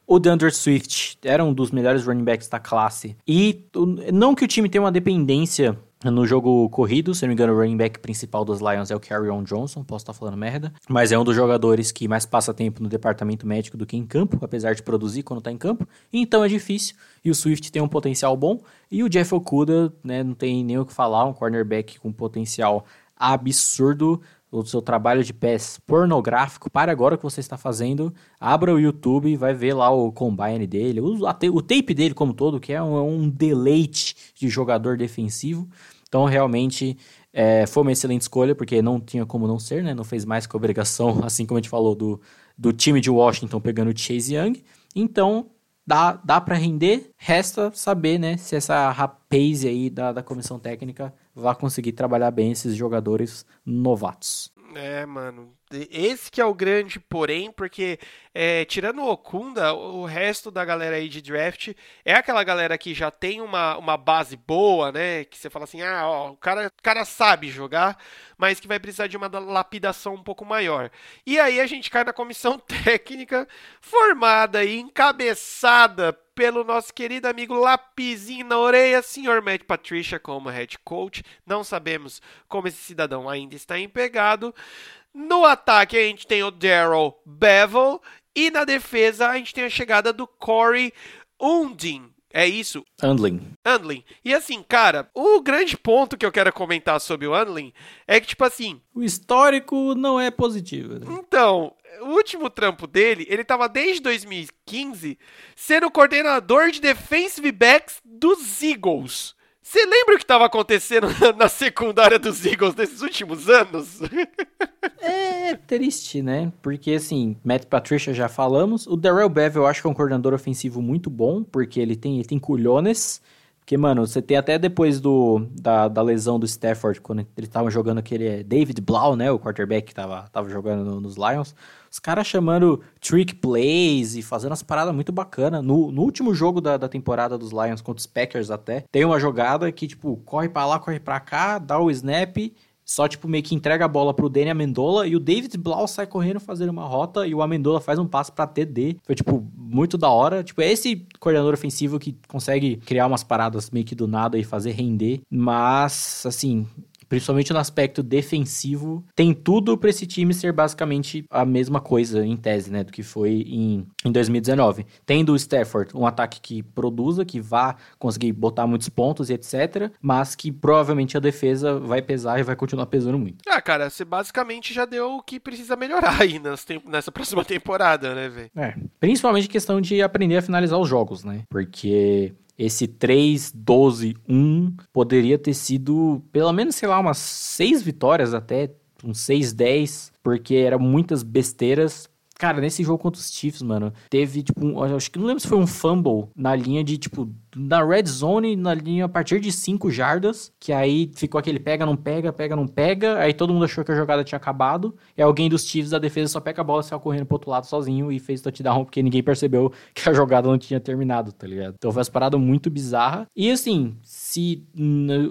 O DeAndre Swift era um dos melhores running backs da classe. E não que o time tenha uma dependência no jogo corrido, se não me engano, o running back principal dos Lions é o Carrion Johnson, posso estar falando merda, mas é um dos jogadores que mais passa tempo no departamento médico do que em campo, apesar de produzir quando está em campo, então é difícil, e o Swift tem um potencial bom, e o Jeff Okuda, né, não tem nem o que falar, um cornerback com potencial absurdo, o seu trabalho de pés pornográfico, para agora o que você está fazendo, abra o YouTube vai ver lá o combine dele, o, o tape dele como todo, que é um, é um deleite de jogador defensivo. Então, realmente, é, foi uma excelente escolha, porque não tinha como não ser, né? Não fez mais que obrigação, assim como a gente falou do, do time de Washington pegando o Chase Young. Então, dá, dá para render, resta saber, né, se essa rapaz aí da, da comissão técnica vai conseguir trabalhar bem esses jogadores novatos. É, mano. Esse que é o grande porém, porque é, tirando o Okunda, o resto da galera aí de draft é aquela galera que já tem uma, uma base boa, né? Que você fala assim, ah, ó, o cara, o cara sabe jogar, mas que vai precisar de uma lapidação um pouco maior. E aí a gente cai na comissão técnica formada e encabeçada pelo nosso querido amigo Lapizinho na orelha, senhor Matt Patricia como head coach. Não sabemos como esse cidadão ainda está empregado. No ataque a gente tem o Daryl Bevel e na defesa a gente tem a chegada do Corey Undin. É isso. Andlin. Andlin. E assim, cara, o grande ponto que eu quero comentar sobre o Andlin é que, tipo assim. O histórico não é positivo. Né? Então, o último trampo dele, ele tava desde 2015 sendo coordenador de defensive backs dos Eagles. Você lembra o que estava acontecendo na secundária dos Eagles nesses últimos anos? é triste, né? Porque, assim, Matt Patricia já falamos. O Darrell Bev eu acho que é um coordenador ofensivo muito bom, porque ele tem, ele tem culhones. Porque, mano, você tem até depois do, da, da lesão do Stafford, quando ele tava jogando aquele David Blau, né? O quarterback que tava, tava jogando no, nos Lions. Os caras chamando trick plays e fazendo as paradas muito bacana. No, no último jogo da, da temporada dos Lions contra os Packers até, tem uma jogada que, tipo, corre para lá, corre para cá, dá o snap só, tipo, meio que entrega a bola pro Danny Amendola e o David Blau sai correndo fazendo uma rota e o Amendola faz um passe pra TD. Foi, tipo, muito da hora. Tipo, é esse coordenador ofensivo que consegue criar umas paradas meio que do nada e fazer render. Mas, assim, principalmente no aspecto defensivo, tem tudo para esse time ser basicamente a mesma coisa em tese, né, do que foi em, em 2019. Tendo o Stafford um ataque que produza, que vá conseguir botar muitos pontos e etc, mas que provavelmente a defesa vai pesar e vai continuar pesando muito. Ah, cara, você basicamente já deu o que precisa melhorar aí nessa próxima temporada, né, velho? É, principalmente questão de aprender a finalizar os jogos, né? Porque esse 3, 12, 1 poderia ter sido pelo menos, sei lá, umas 6 vitórias até, uns 6, 10, porque eram muitas besteiras. Cara, nesse jogo contra os Chiefs, mano, teve, tipo, um, acho que não lembro se foi um fumble na linha de, tipo, na red zone, na linha a partir de 5 jardas, que aí ficou aquele pega, não pega, pega, não pega, aí todo mundo achou que a jogada tinha acabado, e alguém dos Chiefs da defesa só pega a bola, saiu correndo pro outro lado sozinho e fez touchdown, porque ninguém percebeu que a jogada não tinha terminado, tá ligado? Então foi uma parada muito bizarra. E assim, se.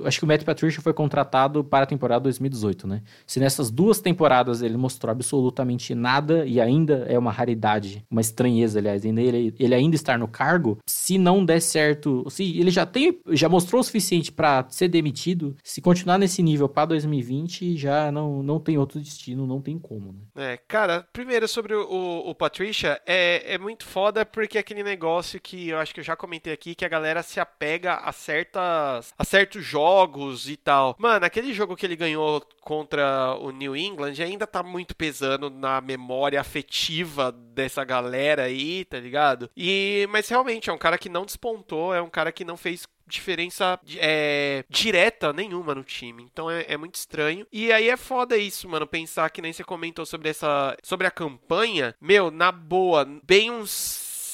Acho que o Matt Patricia foi contratado para a temporada 2018, né? Se nessas duas temporadas ele mostrou absolutamente nada e ainda é uma raridade, uma estranheza, aliás, ele, ele ainda estar no cargo, se não der certo se ele já tem, já mostrou o suficiente para ser demitido, se continuar nesse nível para 2020, já não, não tem outro destino, não tem como, né? É, cara, primeiro sobre o, o, o Patricia, é, é muito foda porque é aquele negócio que eu acho que eu já comentei aqui, que a galera se apega a certas a certos jogos e tal. Mano, aquele jogo que ele ganhou contra o New England ainda tá muito pesando na memória afetiva dessa galera aí, tá ligado? E mas realmente é um cara que não despontou, é um cara que não fez diferença é, direta nenhuma no time. Então é, é, muito estranho. E aí é foda isso, mano. Pensar que nem você comentou sobre essa. sobre a campanha. Meu, na boa, bem uns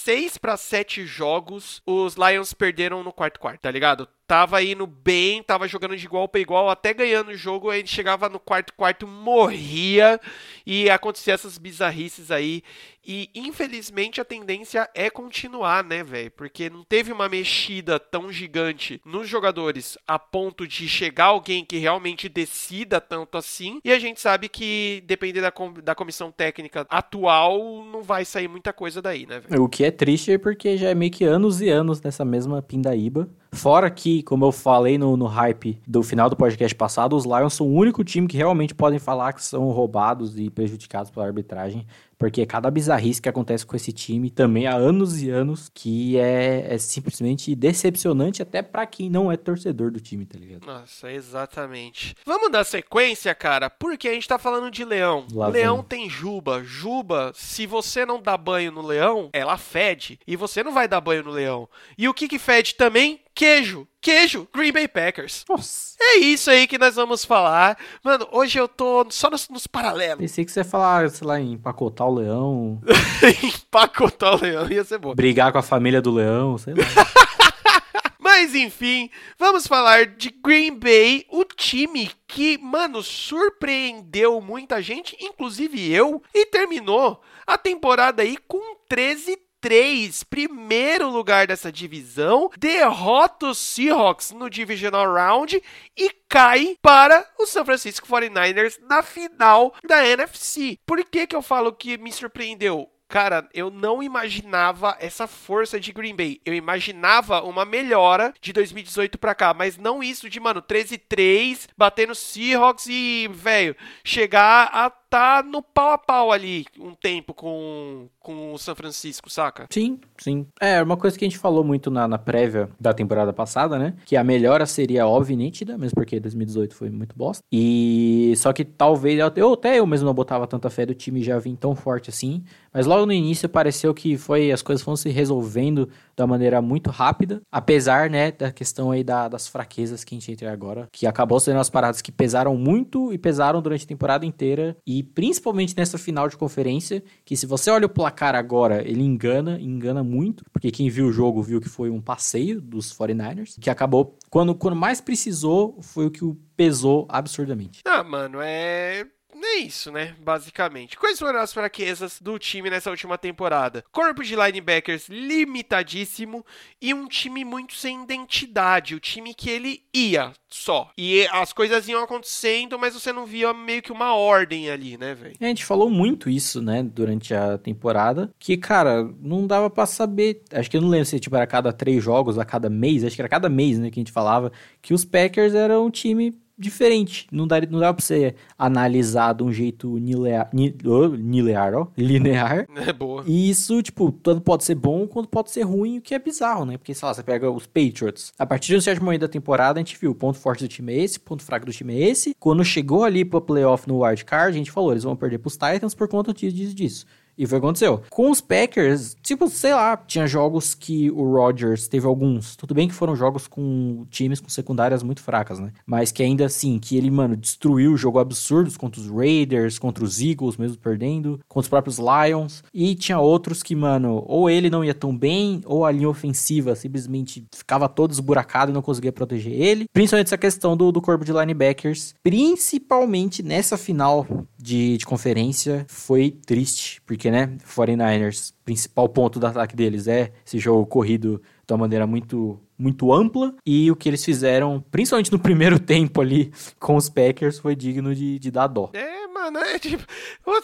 6 para 7 jogos, os Lions perderam no quarto quarto, tá ligado? Tava indo bem, tava jogando de igual para igual, até ganhando o jogo, aí chegava no quarto quarto, morria e acontecia essas bizarrices aí. E infelizmente a tendência é continuar, né, velho? Porque não teve uma mexida tão gigante nos jogadores a ponto de chegar alguém que realmente decida tanto assim. E a gente sabe que, depender da, com da comissão técnica atual, não vai sair muita coisa daí, né, velho? O que é triste porque já é meio que anos e anos nessa mesma pindaíba. Fora que, como eu falei no, no hype do final do podcast passado, os Lions são o único time que realmente podem falar que são roubados e prejudicados pela arbitragem. Porque cada bizarrice que acontece com esse time também há anos e anos que é, é simplesmente decepcionante até para quem não é torcedor do time, tá ligado? Nossa, exatamente. Vamos dar sequência, cara, porque a gente tá falando de leão. Lá leão vem. tem juba. Juba, se você não dá banho no leão, ela fede. E você não vai dar banho no leão. E o que que fede também? Queijo. Queijo. Green Bay Packers. Nossa. É isso aí que nós vamos falar. Mano, hoje eu tô só nos, nos paralelos. Pensei que você ia falar, sei lá, em empacotar o leão. empacotar o leão ia ser bom. Brigar com a família do leão, sei lá. Mas enfim, vamos falar de Green Bay, o time que, mano, surpreendeu muita gente, inclusive eu, e terminou a temporada aí com 13 3, primeiro lugar dessa divisão, derrota os Seahawks no Divisional Round e cai para o San Francisco 49ers na final da NFC. Por que, que eu falo que me surpreendeu? Cara, eu não imaginava essa força de Green Bay. Eu imaginava uma melhora de 2018 para cá, mas não isso de, mano, 13-3, bater no Seahawks e, velho, chegar a tá no pau a pau ali um tempo com, com o São Francisco, saca? Sim, sim. É, uma coisa que a gente falou muito na, na prévia da temporada passada, né? Que a melhora seria óbvia e nítida, mesmo porque 2018 foi muito bosta. E só que talvez, eu até eu mesmo não botava tanta fé do time já vir tão forte assim, mas logo no início pareceu que foi as coisas foram se resolvendo da maneira muito rápida, apesar, né, da questão aí da, das fraquezas que a gente entra agora, que acabou sendo as paradas que pesaram muito e pesaram durante a temporada inteira e principalmente nessa final de conferência, que se você olha o placar agora, ele engana, engana muito, porque quem viu o jogo viu que foi um passeio dos 49ers, que acabou quando, quando mais precisou, foi o que o pesou absurdamente. Ah, mano, é é isso, né? Basicamente. Quais foram as fraquezas do time nessa última temporada? Corpo de linebackers limitadíssimo e um time muito sem identidade. O time que ele ia só. E as coisas iam acontecendo, mas você não via meio que uma ordem ali, né, velho? A gente falou muito isso, né, durante a temporada. Que, cara, não dava para saber. Acho que eu não lembro se tipo, era a cada três jogos, a cada mês. Acho que era cada mês, né, que a gente falava. Que os Packers eram um time diferente. Não dá, não dá pra você analisar de um jeito linear, linear, ó, linear. É boa. E isso, tipo, tanto pode ser bom quanto pode ser ruim, o que é bizarro, né? Porque, sei lá, você pega os Patriots. A partir de um certo momento da temporada, a gente viu o ponto forte do time é esse, ponto fraco do time é esse. Quando chegou ali pro playoff no wild card, a gente falou, eles vão perder pros Titans por conta disso, disso. E foi o que aconteceu. Com os Packers, tipo, sei lá, tinha jogos que o Rodgers teve alguns. Tudo bem que foram jogos com times com secundárias muito fracas, né? Mas que ainda assim, que ele, mano, destruiu o jogo absurdos contra os Raiders, contra os Eagles, mesmo perdendo, contra os próprios Lions. E tinha outros que, mano, ou ele não ia tão bem, ou a linha ofensiva simplesmente ficava todo esburacado e não conseguia proteger ele. Principalmente essa questão do, do corpo de linebackers. Principalmente nessa final de, de conferência, foi triste, porque porque, né, 49ers, principal ponto do ataque deles é esse jogo corrido de uma maneira muito muito ampla e o que eles fizeram, principalmente no primeiro tempo ali com os Packers, foi digno de, de dar dó. É, mano, é tipo,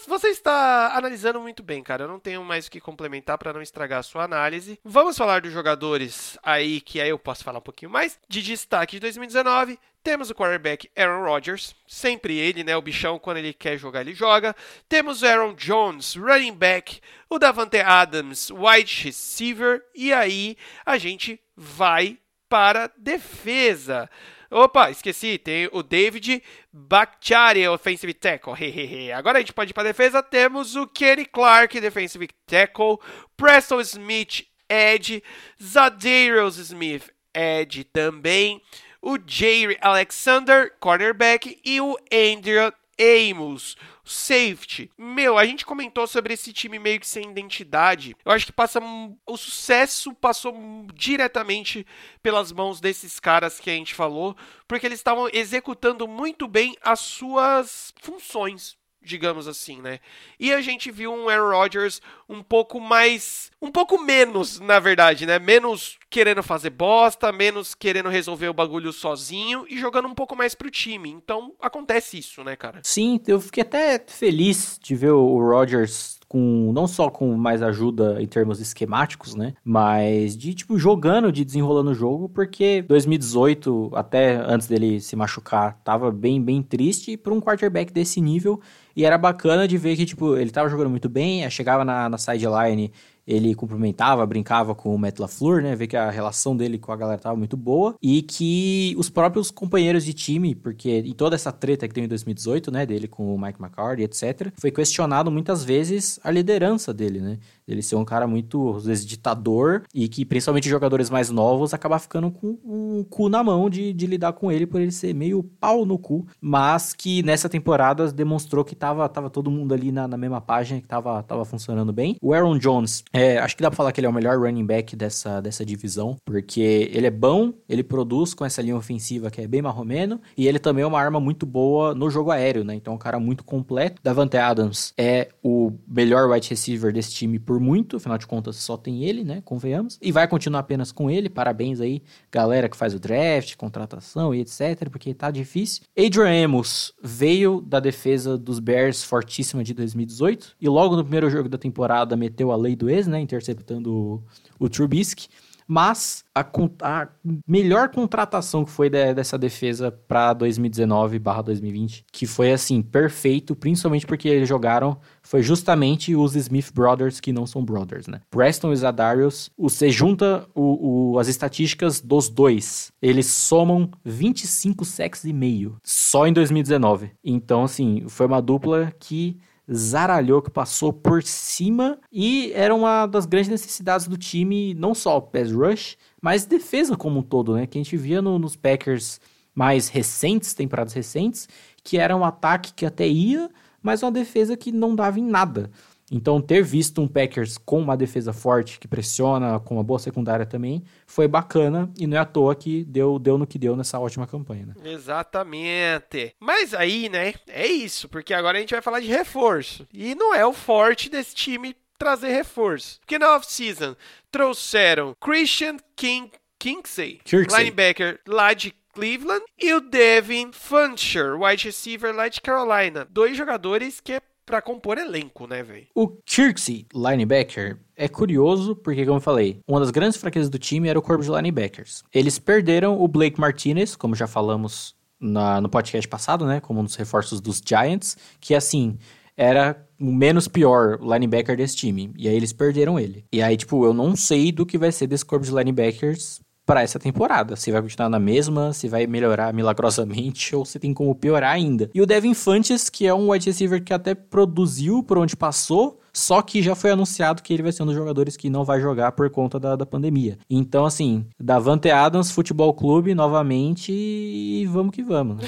você está analisando muito bem, cara. Eu não tenho mais o que complementar para não estragar a sua análise. Vamos falar dos jogadores aí que aí eu posso falar um pouquinho mais de destaque de 2019. Temos o quarterback Aaron Rodgers, sempre ele, né? O bichão, quando ele quer jogar, ele joga. Temos o Aaron Jones, running back. O Davante Adams, wide receiver. E aí a gente vai para defesa. Opa, esqueci, tem o David Bakhtiari, offensive tackle. Agora a gente pode ir para defesa. Temos o Kenny Clark, defensive tackle. Preston Smith, edge. Zadarius Smith, edge também o Jair Alexander, cornerback, e o Andrew Amos, safety. Meu, a gente comentou sobre esse time meio que sem identidade. Eu acho que passa o sucesso passou diretamente pelas mãos desses caras que a gente falou, porque eles estavam executando muito bem as suas funções digamos assim, né? E a gente viu um Aaron Rodgers um pouco mais, um pouco menos, na verdade, né? Menos querendo fazer bosta, menos querendo resolver o bagulho sozinho e jogando um pouco mais pro time. Então, acontece isso, né, cara? Sim, eu fiquei até feliz de ver o Rodgers com não só com mais ajuda em termos esquemáticos, né? Mas de tipo jogando, de desenrolando o jogo, porque 2018, até antes dele se machucar, tava bem bem triste para um quarterback desse nível e era bacana de ver que tipo ele tava jogando muito bem, chegava na, na sideline ele cumprimentava, brincava com o Matt LaFleur, né? Ver que a relação dele com a galera tava muito boa e que os próprios companheiros de time, porque em toda essa treta que tem em 2018, né, dele com o Mike McCarthy, etc, foi questionado muitas vezes a liderança dele, né? Ele ser um cara muito, às vezes, ditador e que, principalmente jogadores mais novos, acabar ficando com um cu na mão de, de lidar com ele por ele ser meio pau no cu, mas que nessa temporada demonstrou que tava, tava todo mundo ali na, na mesma página, que tava, tava funcionando bem. O Aaron Jones, é, acho que dá pra falar que ele é o melhor running back dessa, dessa divisão, porque ele é bom, ele produz com essa linha ofensiva que é bem marromeno, e ele também é uma arma muito boa no jogo aéreo, né? Então é um cara muito completo. Davante Adams é o melhor wide receiver desse time por muito, afinal de contas só tem ele, né? Convenhamos. E vai continuar apenas com ele. Parabéns aí, galera que faz o draft, contratação e etc, porque tá difícil. Adrian Amos veio da defesa dos Bears fortíssima de 2018 e logo no primeiro jogo da temporada meteu a lei do ex, né? Interceptando o, o Trubisky. Mas a, a melhor contratação que foi de, dessa defesa para 2019/2020, que foi assim, perfeito, principalmente porque eles jogaram, foi justamente os Smith Brothers que não são brothers, né? Preston e Zadarius, você junta o, o, as estatísticas dos dois, eles somam 25 sacks e meio só em 2019. Então, assim, foi uma dupla que zaralhou, que passou por cima e era uma das grandes necessidades do time, não só o pass rush, mas defesa como um todo, né? Que a gente via no, nos Packers mais recentes, temporadas recentes, que era um ataque que até ia, mas uma defesa que não dava em nada. Então, ter visto um Packers com uma defesa forte, que pressiona, com uma boa secundária também, foi bacana e não é à toa que deu, deu no que deu nessa ótima campanha. Né? Exatamente. Mas aí, né, é isso, porque agora a gente vai falar de reforço. E não é o forte desse time trazer reforço. Porque na off-season trouxeram Christian King Kingsey, Kirksey. linebacker lá de Cleveland, e o Devin Funcher, wide receiver lá de Carolina. Dois jogadores que é para compor elenco, né, velho? O Kirksey, linebacker, é curioso porque, como eu falei, uma das grandes fraquezas do time era o corpo de linebackers. Eles perderam o Blake Martinez, como já falamos na, no podcast passado, né, como um dos reforços dos Giants, que assim, era o menos pior linebacker desse time. E aí eles perderam ele. E aí, tipo, eu não sei do que vai ser desse corpo de linebackers para essa temporada. Se vai continuar na mesma, se vai melhorar milagrosamente ou se tem como piorar ainda. E o Devin Fantes, que é um wide receiver que até produziu por onde passou, só que já foi anunciado que ele vai ser um dos jogadores que não vai jogar por conta da, da pandemia. Então, assim, Davante Adams, Futebol Clube, novamente, e vamos que vamos.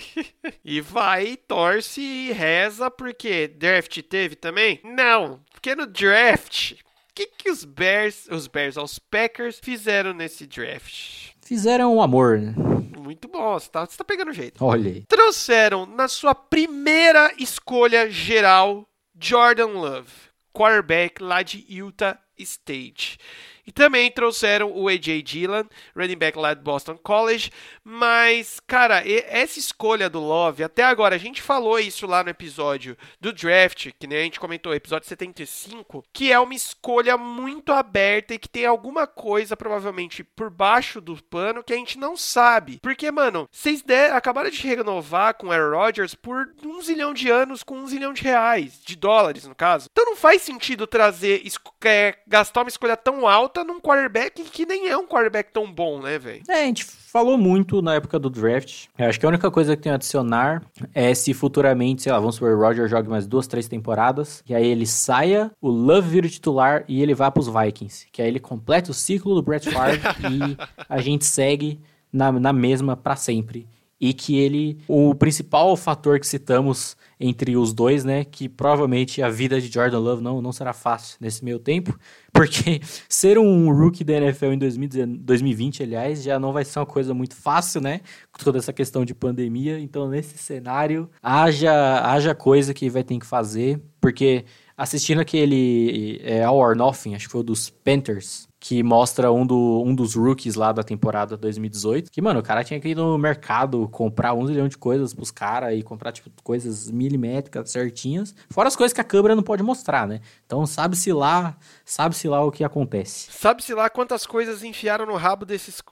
e vai, torce e reza, porque draft teve também? Não, porque no draft que, que os Bears, os Bears, os Packers fizeram nesse draft? Fizeram um amor, né? Muito bom, você tá, você tá pegando jeito. Olha aí. Trouxeram na sua primeira escolha geral Jordan Love, quarterback lá de Utah State. E também trouxeram o AJ Dillon, running back lá do Boston College. Mas, cara, essa escolha do Love, até agora, a gente falou isso lá no episódio do draft, que nem a gente comentou, episódio 75, que é uma escolha muito aberta e que tem alguma coisa, provavelmente, por baixo do pano que a gente não sabe. Porque, mano, vocês acabaram de renovar com o Aaron Rodgers por um zilhão de anos com um zilhão de reais, de dólares, no caso. Então não faz sentido trazer, é, gastar uma escolha tão alta bota num quarterback que nem é um quarterback tão bom, né, velho? É, a gente falou muito na época do draft. Eu acho que a única coisa que tem a adicionar é se futuramente, sei lá, vamos supor, o Roger jogue mais duas, três temporadas, e aí ele saia, o Love vira titular e ele vá pros Vikings. Que aí ele completa o ciclo do Brett Favre e a gente segue na, na mesma para sempre e que ele, o principal fator que citamos entre os dois, né, que provavelmente a vida de Jordan Love não, não será fácil nesse meio tempo, porque ser um rookie da NFL em 2020, aliás, já não vai ser uma coisa muito fácil, né, com toda essa questão de pandemia, então nesse cenário, haja, haja coisa que vai ter que fazer, porque assistindo aquele é, All or Nothing, acho que foi o dos Panthers, que mostra um, do, um dos rookies lá da temporada 2018. Que, mano, o cara tinha que ir no mercado comprar um zilhão de coisas pros caras e comprar, tipo, coisas milimétricas certinhas. Fora as coisas que a câmera não pode mostrar, né? Então, sabe-se lá, sabe-se lá o que acontece. Sabe-se lá quantas coisas enfiaram no rabo desses,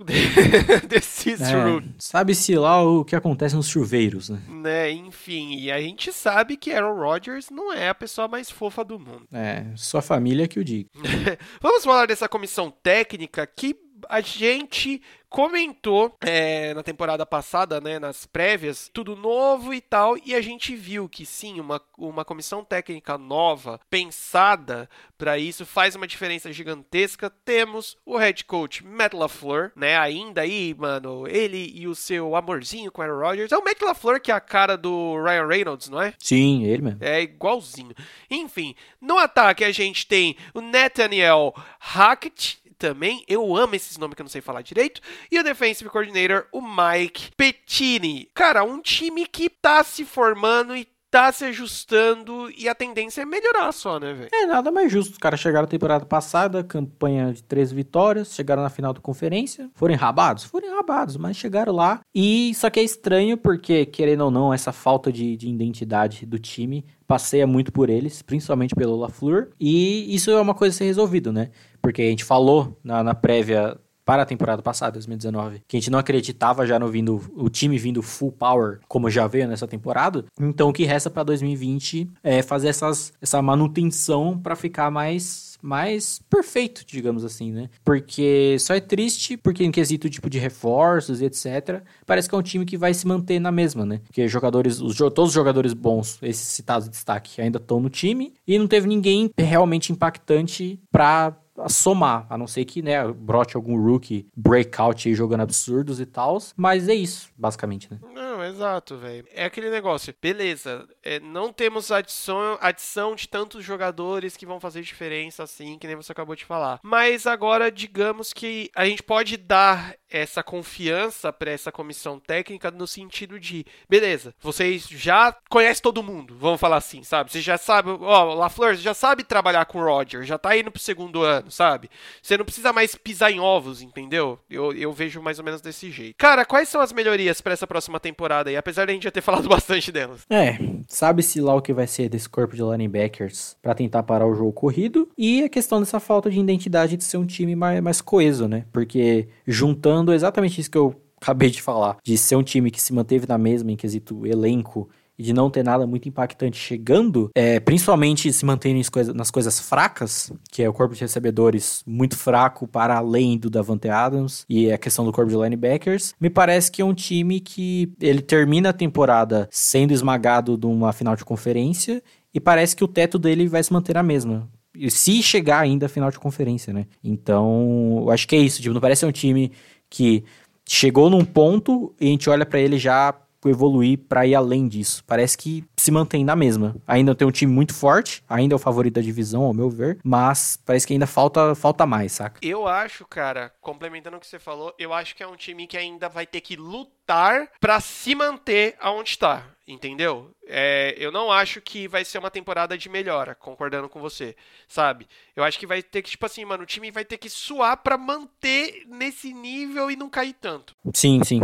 desses é, rookies. Sabe-se lá o que acontece nos chuveiros, né? né? Enfim, e a gente sabe que Aaron Rodgers não é a pessoa mais fofa do mundo. É, sua família que o diga. Vamos falar dessa comissão técnica que a gente comentou é, na temporada passada, né, nas prévias, tudo novo e tal, e a gente viu que sim, uma, uma comissão técnica nova, pensada para isso, faz uma diferença gigantesca. Temos o head coach Matt LaFleur, né, ainda aí, mano, ele e o seu amorzinho com o Aaron Rodgers. É o Matt LaFleur que é a cara do Ryan Reynolds, não é? Sim, ele mesmo. É igualzinho. Enfim, no ataque a gente tem o Nathaniel Hackett, também. Eu amo esses nomes que eu não sei falar direito. E o Defensive Coordinator, o Mike Pettini. Cara, um time que tá se formando e tá se ajustando e a tendência é melhorar só, né, velho? É nada mais justo. Os caras chegaram na temporada passada, campanha de três vitórias, chegaram na final da conferência, foram enrabados? Foram enrabados, mas chegaram lá. E só que é estranho porque, querendo ou não, essa falta de, de identidade do time passeia muito por eles, principalmente pelo LaFleur. E isso é uma coisa a ser resolvido, né? Porque a gente falou na, na prévia para a temporada passada, 2019, que a gente não acreditava já no vindo o time vindo full power como já veio nessa temporada. Então o que resta para 2020 é fazer essas, essa manutenção para ficar mais mais perfeito, digamos assim, né? Porque só é triste porque em quesito tipo de reforços e etc, parece que é um time que vai se manter na mesma, né? Porque jogadores, os, todos os jogadores bons, esses citados de destaque, ainda estão no time e não teve ninguém realmente impactante para a somar, a não ser que, né, brote algum rookie breakout aí jogando absurdos e tal, mas é isso, basicamente, né? Não, exato, velho. É aquele negócio, beleza, é, não temos adição, adição de tantos jogadores que vão fazer diferença assim, que nem você acabou de falar. Mas agora, digamos que a gente pode dar essa confiança para essa comissão técnica no sentido de, beleza, vocês já conhecem todo mundo, vamos falar assim, sabe? Você já sabe, ó, LaFleur, já sabe trabalhar com o Roger, já tá indo pro segundo ano, sabe? Você não precisa mais pisar em ovos, entendeu? Eu, eu vejo mais ou menos desse jeito. Cara, quais são as melhorias para essa próxima temporada aí, apesar de a gente já ter falado bastante delas? É, sabe-se lá o que vai ser desse corpo de linebackers para tentar parar o jogo corrido e a questão dessa falta de identidade de ser um time mais, mais coeso, né? Porque juntando exatamente isso que eu acabei de falar, de ser um time que se manteve na mesma em quesito elenco e de não ter nada muito impactante chegando, é, principalmente se mantendo nas coisas fracas, que é o corpo de recebedores muito fraco para além do Davante Adams e a questão do corpo de linebackers, me parece que é um time que ele termina a temporada sendo esmagado numa final de conferência e parece que o teto dele vai se manter a mesma se chegar ainda à final de conferência, né? Então, eu acho que é isso. Tipo, não parece um time que chegou num ponto e a gente olha para ele já evoluir para ir além disso. Parece que se mantém na mesma. Ainda tem um time muito forte, ainda é o favorito da divisão, ao meu ver, mas parece que ainda falta, falta mais, saca? Eu acho, cara, complementando o que você falou, eu acho que é um time que ainda vai ter que lutar para se manter aonde está. Entendeu? É, eu não acho que vai ser uma temporada de melhora, concordando com você, sabe? Eu acho que vai ter que, tipo assim, mano, o time vai ter que suar para manter nesse nível e não cair tanto. Sim, sim.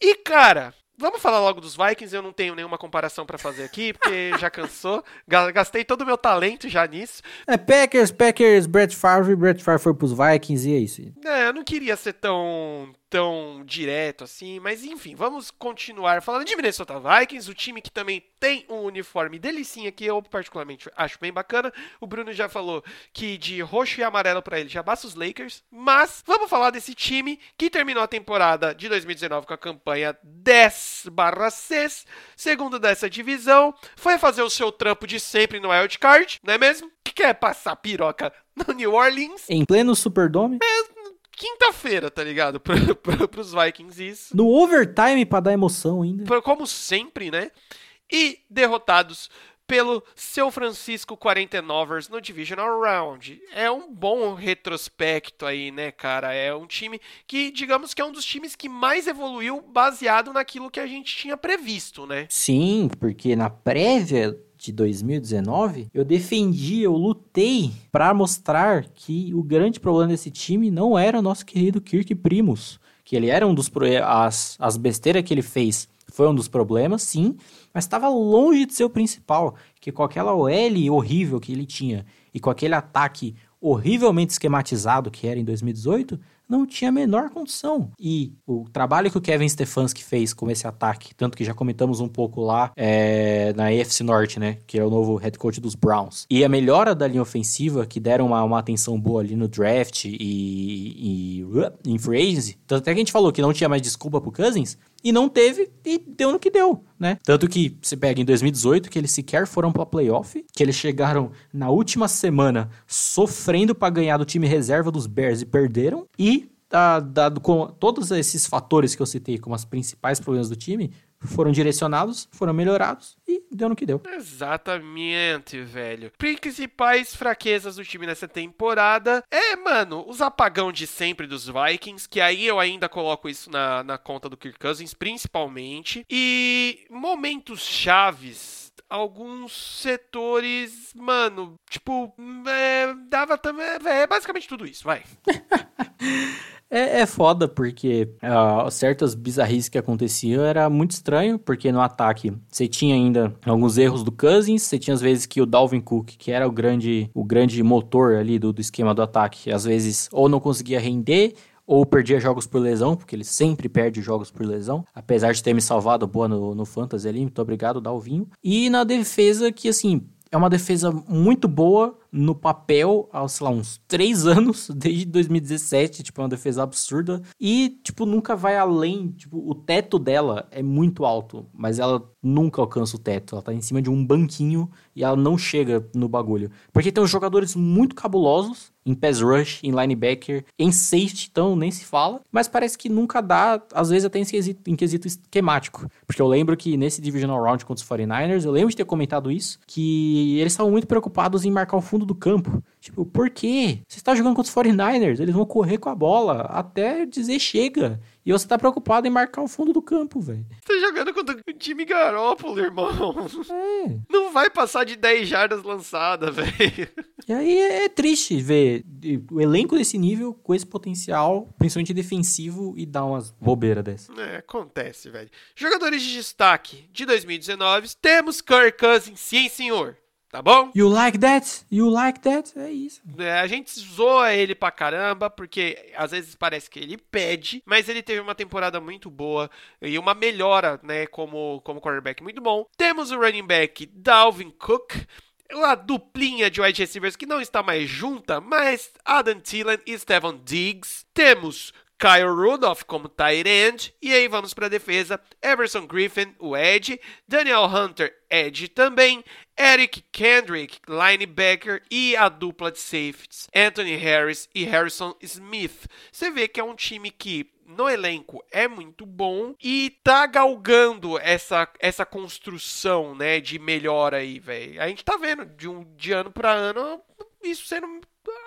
E, cara, Vamos falar logo dos Vikings, eu não tenho nenhuma comparação para fazer aqui, porque já cansou. Gastei todo o meu talento já nisso. É, Packers, Packers, Brett Favre, Brett Favre foi pros Vikings e é isso. É, eu não queria ser tão tão direto assim, mas enfim, vamos continuar falando de Minnesota Vikings, o time que também tem um uniforme delicinha que eu particularmente acho bem bacana. O Bruno já falou que de roxo e amarelo para ele já basta os Lakers, mas vamos falar desse time que terminou a temporada de 2019 com a campanha 10/6, segundo dessa divisão, foi fazer o seu trampo de sempre no Wild Card, não é mesmo? Que quer passar piroca no New Orleans? Em pleno Superdome? É, quinta-feira, tá ligado? Pro, pro, pros Vikings isso. No overtime pra dar emoção ainda. Como sempre, né? E derrotados pelo seu Francisco 49ers no Divisional Round. É um bom retrospecto aí, né, cara? É um time que, digamos que é um dos times que mais evoluiu baseado naquilo que a gente tinha previsto, né? Sim, porque na prévia de 2019, eu defendi, eu lutei para mostrar que o grande problema desse time não era o nosso querido Kirk Primos, que ele era um dos as, as besteiras que ele fez foi um dos problemas, sim, mas estava longe de ser o principal, que com aquela OL horrível que ele tinha e com aquele ataque horrivelmente esquematizado que era em 2018, não tinha a menor condição. E o trabalho que o Kevin Stefanski fez com esse ataque, tanto que já comentamos um pouco lá é, na AFC Norte, né? Que é o novo head coach dos Browns. E a melhora da linha ofensiva, que deram uma, uma atenção boa ali no draft e, e em free agency. Tanto até que a gente falou que não tinha mais desculpa pro Cousins. E não teve, e deu no que deu, né? Tanto que você pega em 2018, que eles sequer foram pra playoff, que eles chegaram na última semana sofrendo para ganhar do time reserva dos Bears e perderam. E, dado com todos esses fatores que eu citei como os principais problemas do time, foram direcionados, foram melhorados e deu no que deu. Exatamente, velho. Principais fraquezas do time nessa temporada é, mano, os apagão de sempre dos Vikings, que aí eu ainda coloco isso na, na conta do Kirk Cousins, principalmente. E momentos chaves alguns setores, mano, tipo, é, dava também. É, é basicamente tudo isso, vai. É, é foda, porque uh, certas bizarrices que aconteciam era muito estranho, porque no ataque você tinha ainda alguns erros do Cousins, você tinha às vezes que o Dalvin Cook, que era o grande, o grande motor ali do, do esquema do ataque, às vezes ou não conseguia render, ou perdia jogos por lesão, porque ele sempre perde jogos por lesão, apesar de ter me salvado boa no, no Fantasy ali, muito obrigado, Dalvinho. E na defesa, que assim, é uma defesa muito boa, no papel há, sei lá, uns três anos, desde 2017, tipo, é uma defesa absurda. E, tipo, nunca vai além, tipo, o teto dela é muito alto, mas ela nunca alcança o teto. Ela tá em cima de um banquinho e ela não chega no bagulho. Porque tem uns jogadores muito cabulosos em pass rush, em linebacker, em safety, então nem se fala. Mas parece que nunca dá, às vezes até em quesito, em quesito esquemático. Porque eu lembro que nesse Divisional Round contra os 49ers, eu lembro de ter comentado isso, que eles estavam muito preocupados em marcar o fundo do campo. Tipo, por quê? Você está jogando contra os 49ers, eles vão correr com a bola até dizer chega. E você tá preocupado em marcar o fundo do campo, velho. Você tá jogando contra o time Garópolo, irmão. É. Não vai passar de 10 jardas lançadas, velho. E aí é triste ver o elenco desse nível com esse potencial, principalmente defensivo, e dar umas bobeiras dessas. É, acontece, velho. Jogadores de destaque de 2019, temos Kirk Cousins, sim senhor. Tá bom? You like that? You like that? É isso. É, a gente zoa ele pra caramba, porque às vezes parece que ele pede, mas ele teve uma temporada muito boa e uma melhora, né, como, como quarterback muito bom. Temos o running back Dalvin Cook, a duplinha de wide receivers que não está mais junta, mas Adam Thielen e Stevan Diggs. Temos Kyle Rudolph como tight end. E aí vamos para a defesa. Everson Griffin, o Ed. Daniel Hunter, Ed também. Eric Kendrick, linebacker. E a dupla de safeties. Anthony Harris e Harrison Smith. Você vê que é um time que no elenco é muito bom e tá galgando essa, essa construção, né, de melhora aí, velho. A gente tá vendo de um de ano para ano isso sendo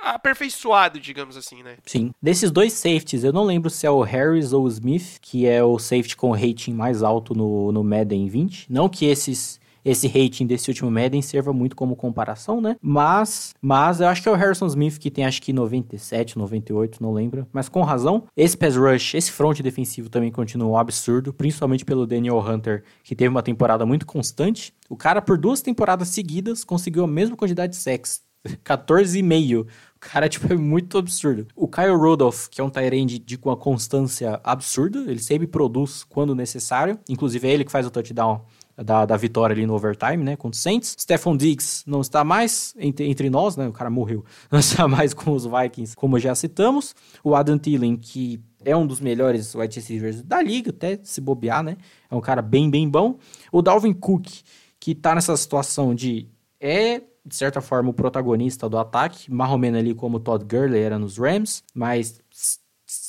aperfeiçoado, digamos assim, né? Sim. Desses dois safeties, eu não lembro se é o Harris ou o Smith, que é o safety com rating mais alto no, no Madden 20. Não que esses esse rating desse último Madden serva muito como comparação, né? Mas, mas eu acho que é o Harrison Smith que tem acho que 97, 98, não lembro. Mas com razão, esse pass rush, esse front defensivo também continua um absurdo, principalmente pelo Daniel Hunter, que teve uma temporada muito constante. O cara, por duas temporadas seguidas, conseguiu a mesma quantidade de sacks 14,5. O cara, tipo, é muito absurdo. O Kyle Rudolph, que é um Tyrande de uma constância absurda, ele sempre produz quando necessário. Inclusive, é ele que faz o touchdown da, da vitória ali no overtime, né, contra o Saints. Stephon Diggs não está mais entre, entre nós, né, o cara morreu. Não está mais com os Vikings, como já citamos. O Adam Thielen, que é um dos melhores wide receivers da liga, até se bobear, né, é um cara bem, bem bom. O Dalvin Cook, que tá nessa situação de é de certa forma, o protagonista do ataque, menos ali como Todd Gurley era nos Rams, mas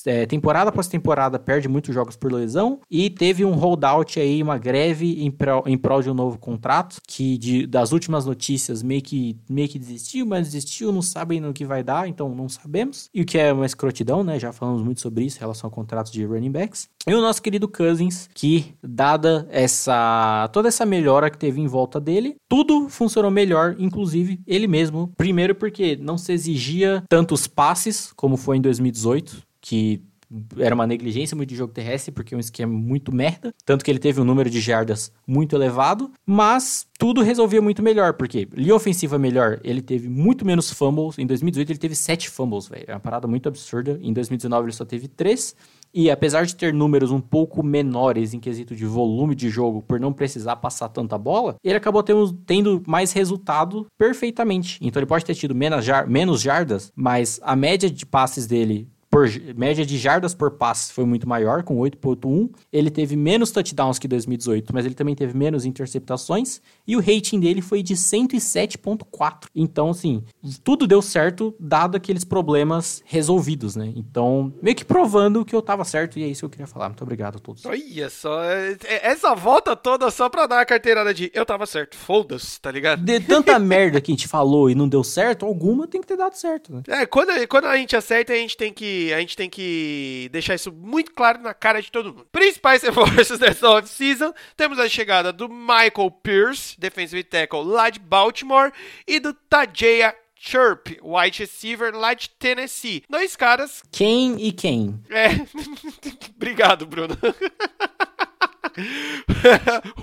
é, temporada após temporada perde muitos jogos por lesão e teve um holdout aí, uma greve em, prol, em prol de um novo contrato, que de, das últimas notícias meio que, meio que desistiu, mas desistiu, não sabem no que vai dar, então não sabemos. E o que é uma escrotidão, né? Já falamos muito sobre isso em relação a contratos de running backs. E o nosso querido Cousins, que dada essa toda essa melhora que teve em volta dele, tudo funcionou melhor, inclusive ele mesmo. Primeiro porque não se exigia tantos passes como foi em 2018 que era uma negligência muito de jogo terrestre, porque é um esquema muito merda. Tanto que ele teve um número de jardas muito elevado, mas tudo resolvia muito melhor, porque linha ofensiva melhor, ele teve muito menos fumbles. Em 2018 ele teve 7 fumbles, velho. É uma parada muito absurda. Em 2019 ele só teve 3. E apesar de ter números um pouco menores em quesito de volume de jogo, por não precisar passar tanta bola, ele acabou tendo, tendo mais resultado perfeitamente. Então ele pode ter tido menos, jar, menos jardas, mas a média de passes dele por média de jardas por passe foi muito maior, com 8.1. Ele teve menos touchdowns que 2018, mas ele também teve menos interceptações. E o rating dele foi de 107.4. Então, assim, tudo deu certo, dado aqueles problemas resolvidos, né? Então, meio que provando que eu tava certo, e é isso que eu queria falar. Muito obrigado a todos. Olha só, é, é, essa volta toda só pra dar a carteirada de eu tava certo. Foda-se, tá ligado? De tanta merda que a gente falou e não deu certo, alguma tem que ter dado certo, né? É, quando, quando a gente acerta, a gente tem que, a gente tem que deixar isso muito claro na cara de todo mundo. Principais reforços dessa off-season, temos a chegada do Michael Pierce, defensive tackle lá de Baltimore, e do Tajaya Chirp, wide receiver lá de Tennessee. Dois caras. Quem e quem? É. Obrigado, Bruno.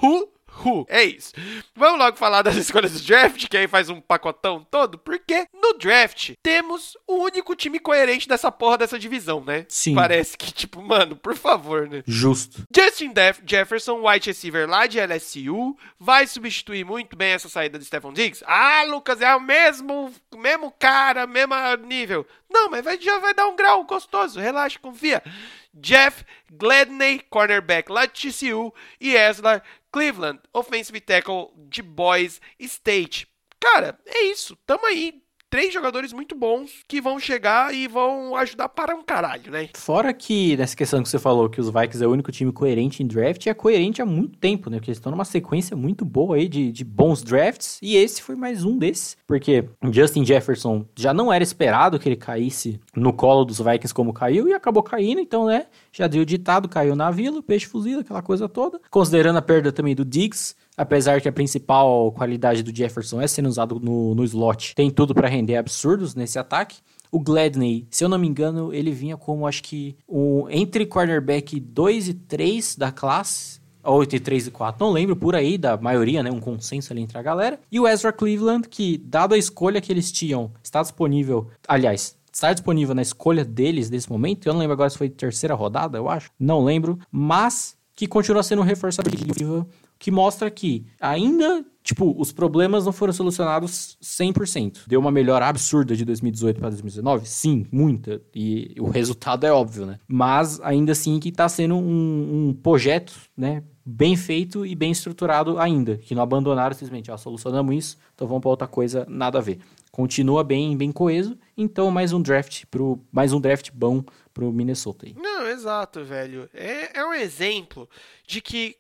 Who Who. É isso. Vamos logo falar das escolhas do draft, que aí faz um pacotão todo, porque no draft temos o único time coerente dessa porra dessa divisão, né? Sim. Parece que, tipo, mano, por favor, né? Justo. Justin Def Jefferson, wide receiver lá de LSU, vai substituir muito bem essa saída de Stephon Diggs? Ah, Lucas, é o mesmo, mesmo cara, mesmo nível. Não, mas vai, já vai dar um grau gostoso, relaxa, confia. Jeff Gladney, cornerback lá de TCU, e Eslar Cleveland, offensive tackle de Boys State. Cara, é isso. Tamo aí três jogadores muito bons que vão chegar e vão ajudar para um caralho, né? Fora que, nessa questão que você falou, que os Vikings é o único time coerente em draft, é coerente há muito tempo, né? Porque eles estão numa sequência muito boa aí de, de bons drafts, e esse foi mais um desses. Porque Justin Jefferson já não era esperado que ele caísse no colo dos Vikings como caiu, e acabou caindo, então, né? Já deu ditado, caiu na vila, peixe fuzil, aquela coisa toda. Considerando a perda também do Diggs, apesar que a principal qualidade do Jefferson é sendo usado no, no slot, tem tudo para render absurdos nesse ataque. O Gladney, se eu não me engano, ele vinha como acho que um, entre cornerback 2 e 3 da classe, ou entre 3 e 4, não lembro, por aí, da maioria, né, um consenso ali entre a galera. E o Ezra Cleveland, que, dado a escolha que eles tinham, está disponível, aliás, está disponível na escolha deles nesse momento, eu não lembro agora se foi terceira rodada, eu acho, não lembro, mas que continua sendo um reforçado que mostra que ainda, tipo, os problemas não foram solucionados 100%. Deu uma melhora absurda de 2018 para 2019? Sim, muita. E o resultado é óbvio, né? Mas ainda assim que está sendo um, um projeto, né? bem feito e bem estruturado ainda, que não abandonaram simplesmente, ó, solucionamos isso, então vamos para outra coisa, nada a ver. Continua bem, bem coeso, então mais um draft pro, mais um draft bom pro Minnesota aí. Não, exato, velho. É, é um exemplo de que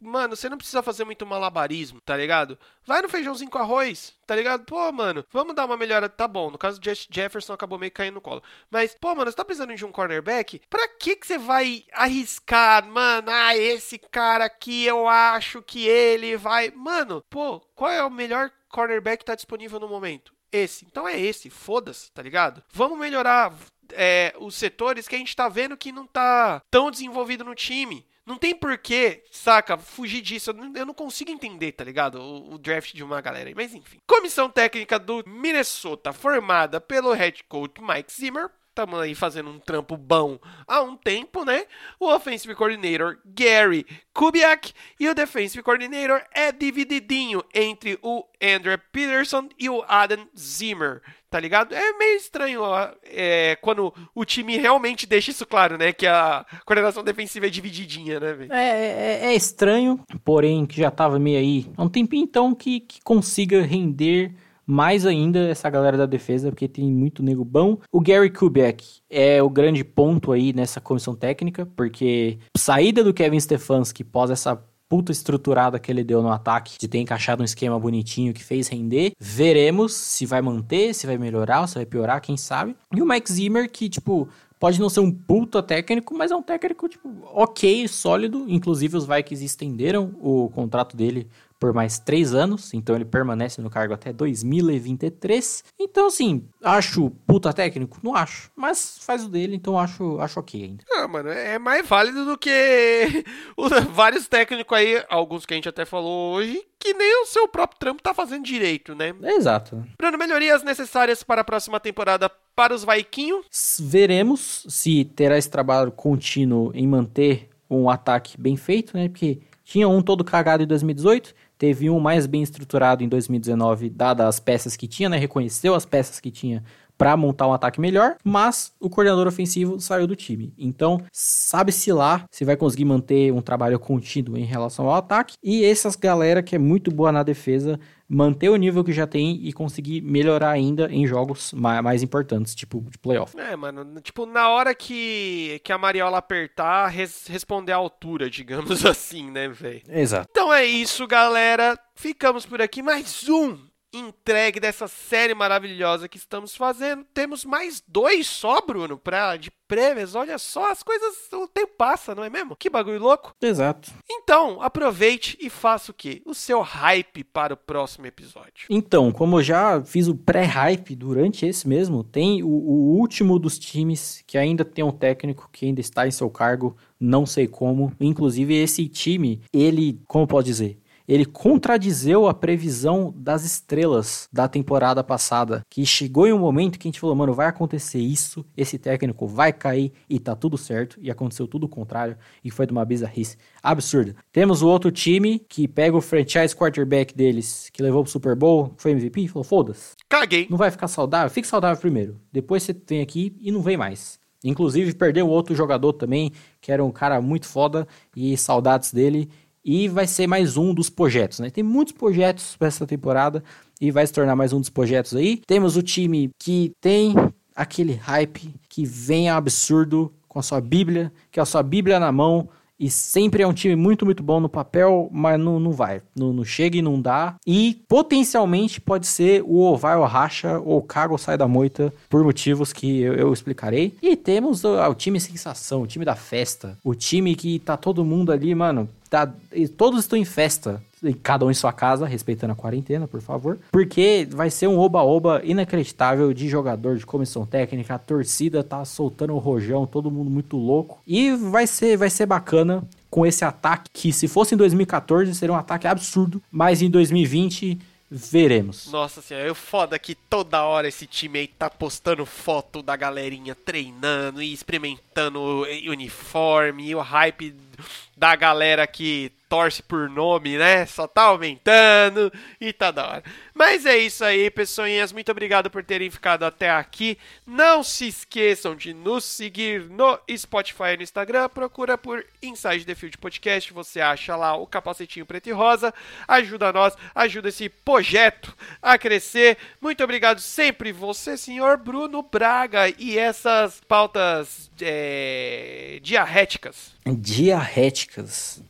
Mano, você não precisa fazer muito malabarismo, tá ligado? Vai no feijãozinho com arroz, tá ligado? Pô, mano, vamos dar uma melhora. Tá bom, no caso do Jefferson acabou meio caindo no colo. Mas, pô, mano, você tá precisando de um cornerback? Pra que que você vai arriscar, mano? Ah, esse cara aqui eu acho que ele vai. Mano, pô, qual é o melhor cornerback que tá disponível no momento? Esse. Então é esse, foda-se, tá ligado? Vamos melhorar é, os setores que a gente tá vendo que não tá tão desenvolvido no time. Não tem porquê, saca, fugir disso. Eu não, consigo entender, tá ligado? O, o, draft de uma galera aí. Mas enfim. Comissão técnica do Minnesota, formada pelo head coach Mike Zimmer, estamos aí fazendo um trampo bom há um tempo, né? O offensive coordinator Gary Kubiak e o defensive coordinator é divididinho entre o Andrew Peterson e o Adam Zimmer, tá ligado? É meio estranho ó, é, quando o time realmente deixa isso claro, né? Que a coordenação defensiva é divididinha, né, velho? É, é, é, estranho, porém que já tava meio aí há um tempinho então que, que consiga render mais ainda essa galera da defesa, porque tem muito nego bom. O Gary Kubiak é o grande ponto aí nessa comissão técnica, porque saída do Kevin Stefanski pós essa puta estruturada que ele deu no ataque, de ter encaixado um esquema bonitinho que fez render. Veremos se vai manter, se vai melhorar, se vai piorar, quem sabe. E o Mike Zimmer, que, tipo, pode não ser um puta técnico, mas é um técnico, tipo, ok, sólido. Inclusive, os Vikings estenderam o contrato dele por mais três anos, então ele permanece no cargo até 2023. Então, assim, acho puta técnico? Não acho. Mas faz o dele, então acho, acho ok ainda. Ah, mano, é mais válido do que vários técnicos aí, alguns que a gente até falou hoje, que nem o seu próprio trampo tá fazendo direito, né? Exato. Bruno, melhorias necessárias para a próxima temporada para os Vaikinhos? Veremos se terá esse trabalho contínuo em manter um ataque bem feito, né? Porque tinha um todo cagado em 2018, teve um mais bem estruturado em 2019, dadas as peças que tinha, né? Reconheceu as peças que tinha para montar um ataque melhor, mas o coordenador ofensivo saiu do time. Então, sabe-se lá se vai conseguir manter um trabalho contínuo em relação ao ataque e essas galera que é muito boa na defesa manter o nível que já tem e conseguir melhorar ainda em jogos mais, importantes, tipo de playoff. É, mano, tipo, na hora que, que a Mariola apertar, res, responder à altura, digamos assim, né, velho? Exato. Então é isso, galera. Ficamos por aqui. Mais um entregue dessa série maravilhosa que estamos fazendo. Temos mais dois só, Bruno, pra, de prêmios. Olha só, as coisas, o tempo passa, não é mesmo? Que bagulho louco. Exato. Então, aproveite e faça o quê? O seu hype para o próximo episódio. Então, como eu já fiz o pré-hype durante esse mesmo, tem o, o último dos times que ainda tem um técnico que ainda está em seu cargo, não sei como. Inclusive, esse time, ele, como pode dizer, ele contradizeu a previsão das estrelas da temporada passada, que chegou em um momento que a gente falou, mano, vai acontecer isso, esse técnico vai cair e tá tudo certo, e aconteceu tudo o contrário, e foi de uma bizarrice absurda. Temos o outro time que pega o franchise quarterback deles, que levou pro Super Bowl, foi MVP, falou, foda-se. Caguei. Não vai ficar saudável? Fique saudável primeiro. Depois você vem aqui e não vem mais. Inclusive, perdeu outro jogador também, que era um cara muito foda, e saudades dele. E vai ser mais um dos projetos, né? Tem muitos projetos para essa temporada e vai se tornar mais um dos projetos aí. Temos o time que tem aquele hype que vem absurdo com a sua Bíblia, que é a sua Bíblia na mão, e sempre é um time muito, muito bom no papel, mas não, não vai. Não, não chega e não dá. E potencialmente pode ser o ou ou racha, ou caga sai da moita, por motivos que eu, eu explicarei. E temos o, o, time sensação, o time da festa. O time que tá todo mundo ali, mano. Tá, todos estão em festa cada um em sua casa, respeitando a quarentena, por favor. Porque vai ser um oba-oba inacreditável de jogador, de comissão técnica. A torcida tá soltando o rojão, todo mundo muito louco. E vai ser, vai ser bacana com esse ataque, que se fosse em 2014 seria um ataque absurdo, mas em 2020 veremos. Nossa senhora, eu foda que toda hora esse time aí tá postando foto da galerinha treinando e experimentando uniforme e o hype da galera que torce por nome, né? Só tá aumentando e tá da hora. Mas é isso aí, pessoinhas. Muito obrigado por terem ficado até aqui. Não se esqueçam de nos seguir no Spotify e no Instagram. Procura por Inside the Field Podcast. Você acha lá o capacetinho preto e rosa. Ajuda nós, ajuda esse projeto a crescer. Muito obrigado sempre, você, senhor Bruno Braga, e essas pautas é, diarréticas. Diarréticas.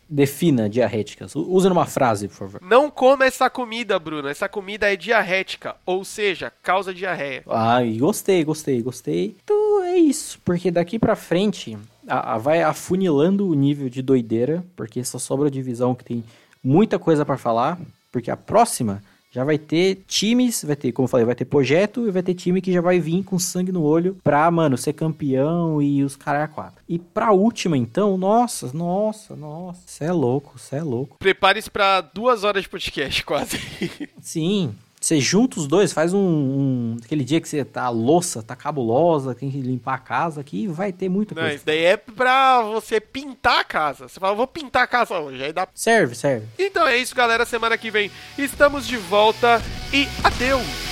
Defina diarréticas. Use numa frase, por favor. Não coma essa comida, Bruno. Essa comida é diarrética, ou seja, causa diarreia. Ai, gostei, gostei, gostei. Então é isso, porque daqui pra frente a, a vai afunilando o nível de doideira, porque só sobra divisão que tem muita coisa para falar, porque a próxima já vai ter times, vai ter, como eu falei, vai ter projeto e vai ter time que já vai vir com sangue no olho pra, mano, ser campeão e os caras a quatro. E pra última, então, nossa, nossa, nossa, você é louco, você é louco. Prepare-se pra duas horas de podcast, quase. Sim, você junta os dois, faz um, um, Aquele dia que você tá a louça, tá cabulosa, tem que limpar a casa aqui, vai ter muita coisa. Não, isso daí é pra você pintar a casa. Você fala, vou pintar a casa hoje. Aí dá. Serve, serve. Então é isso, galera. Semana que vem estamos de volta e adeus!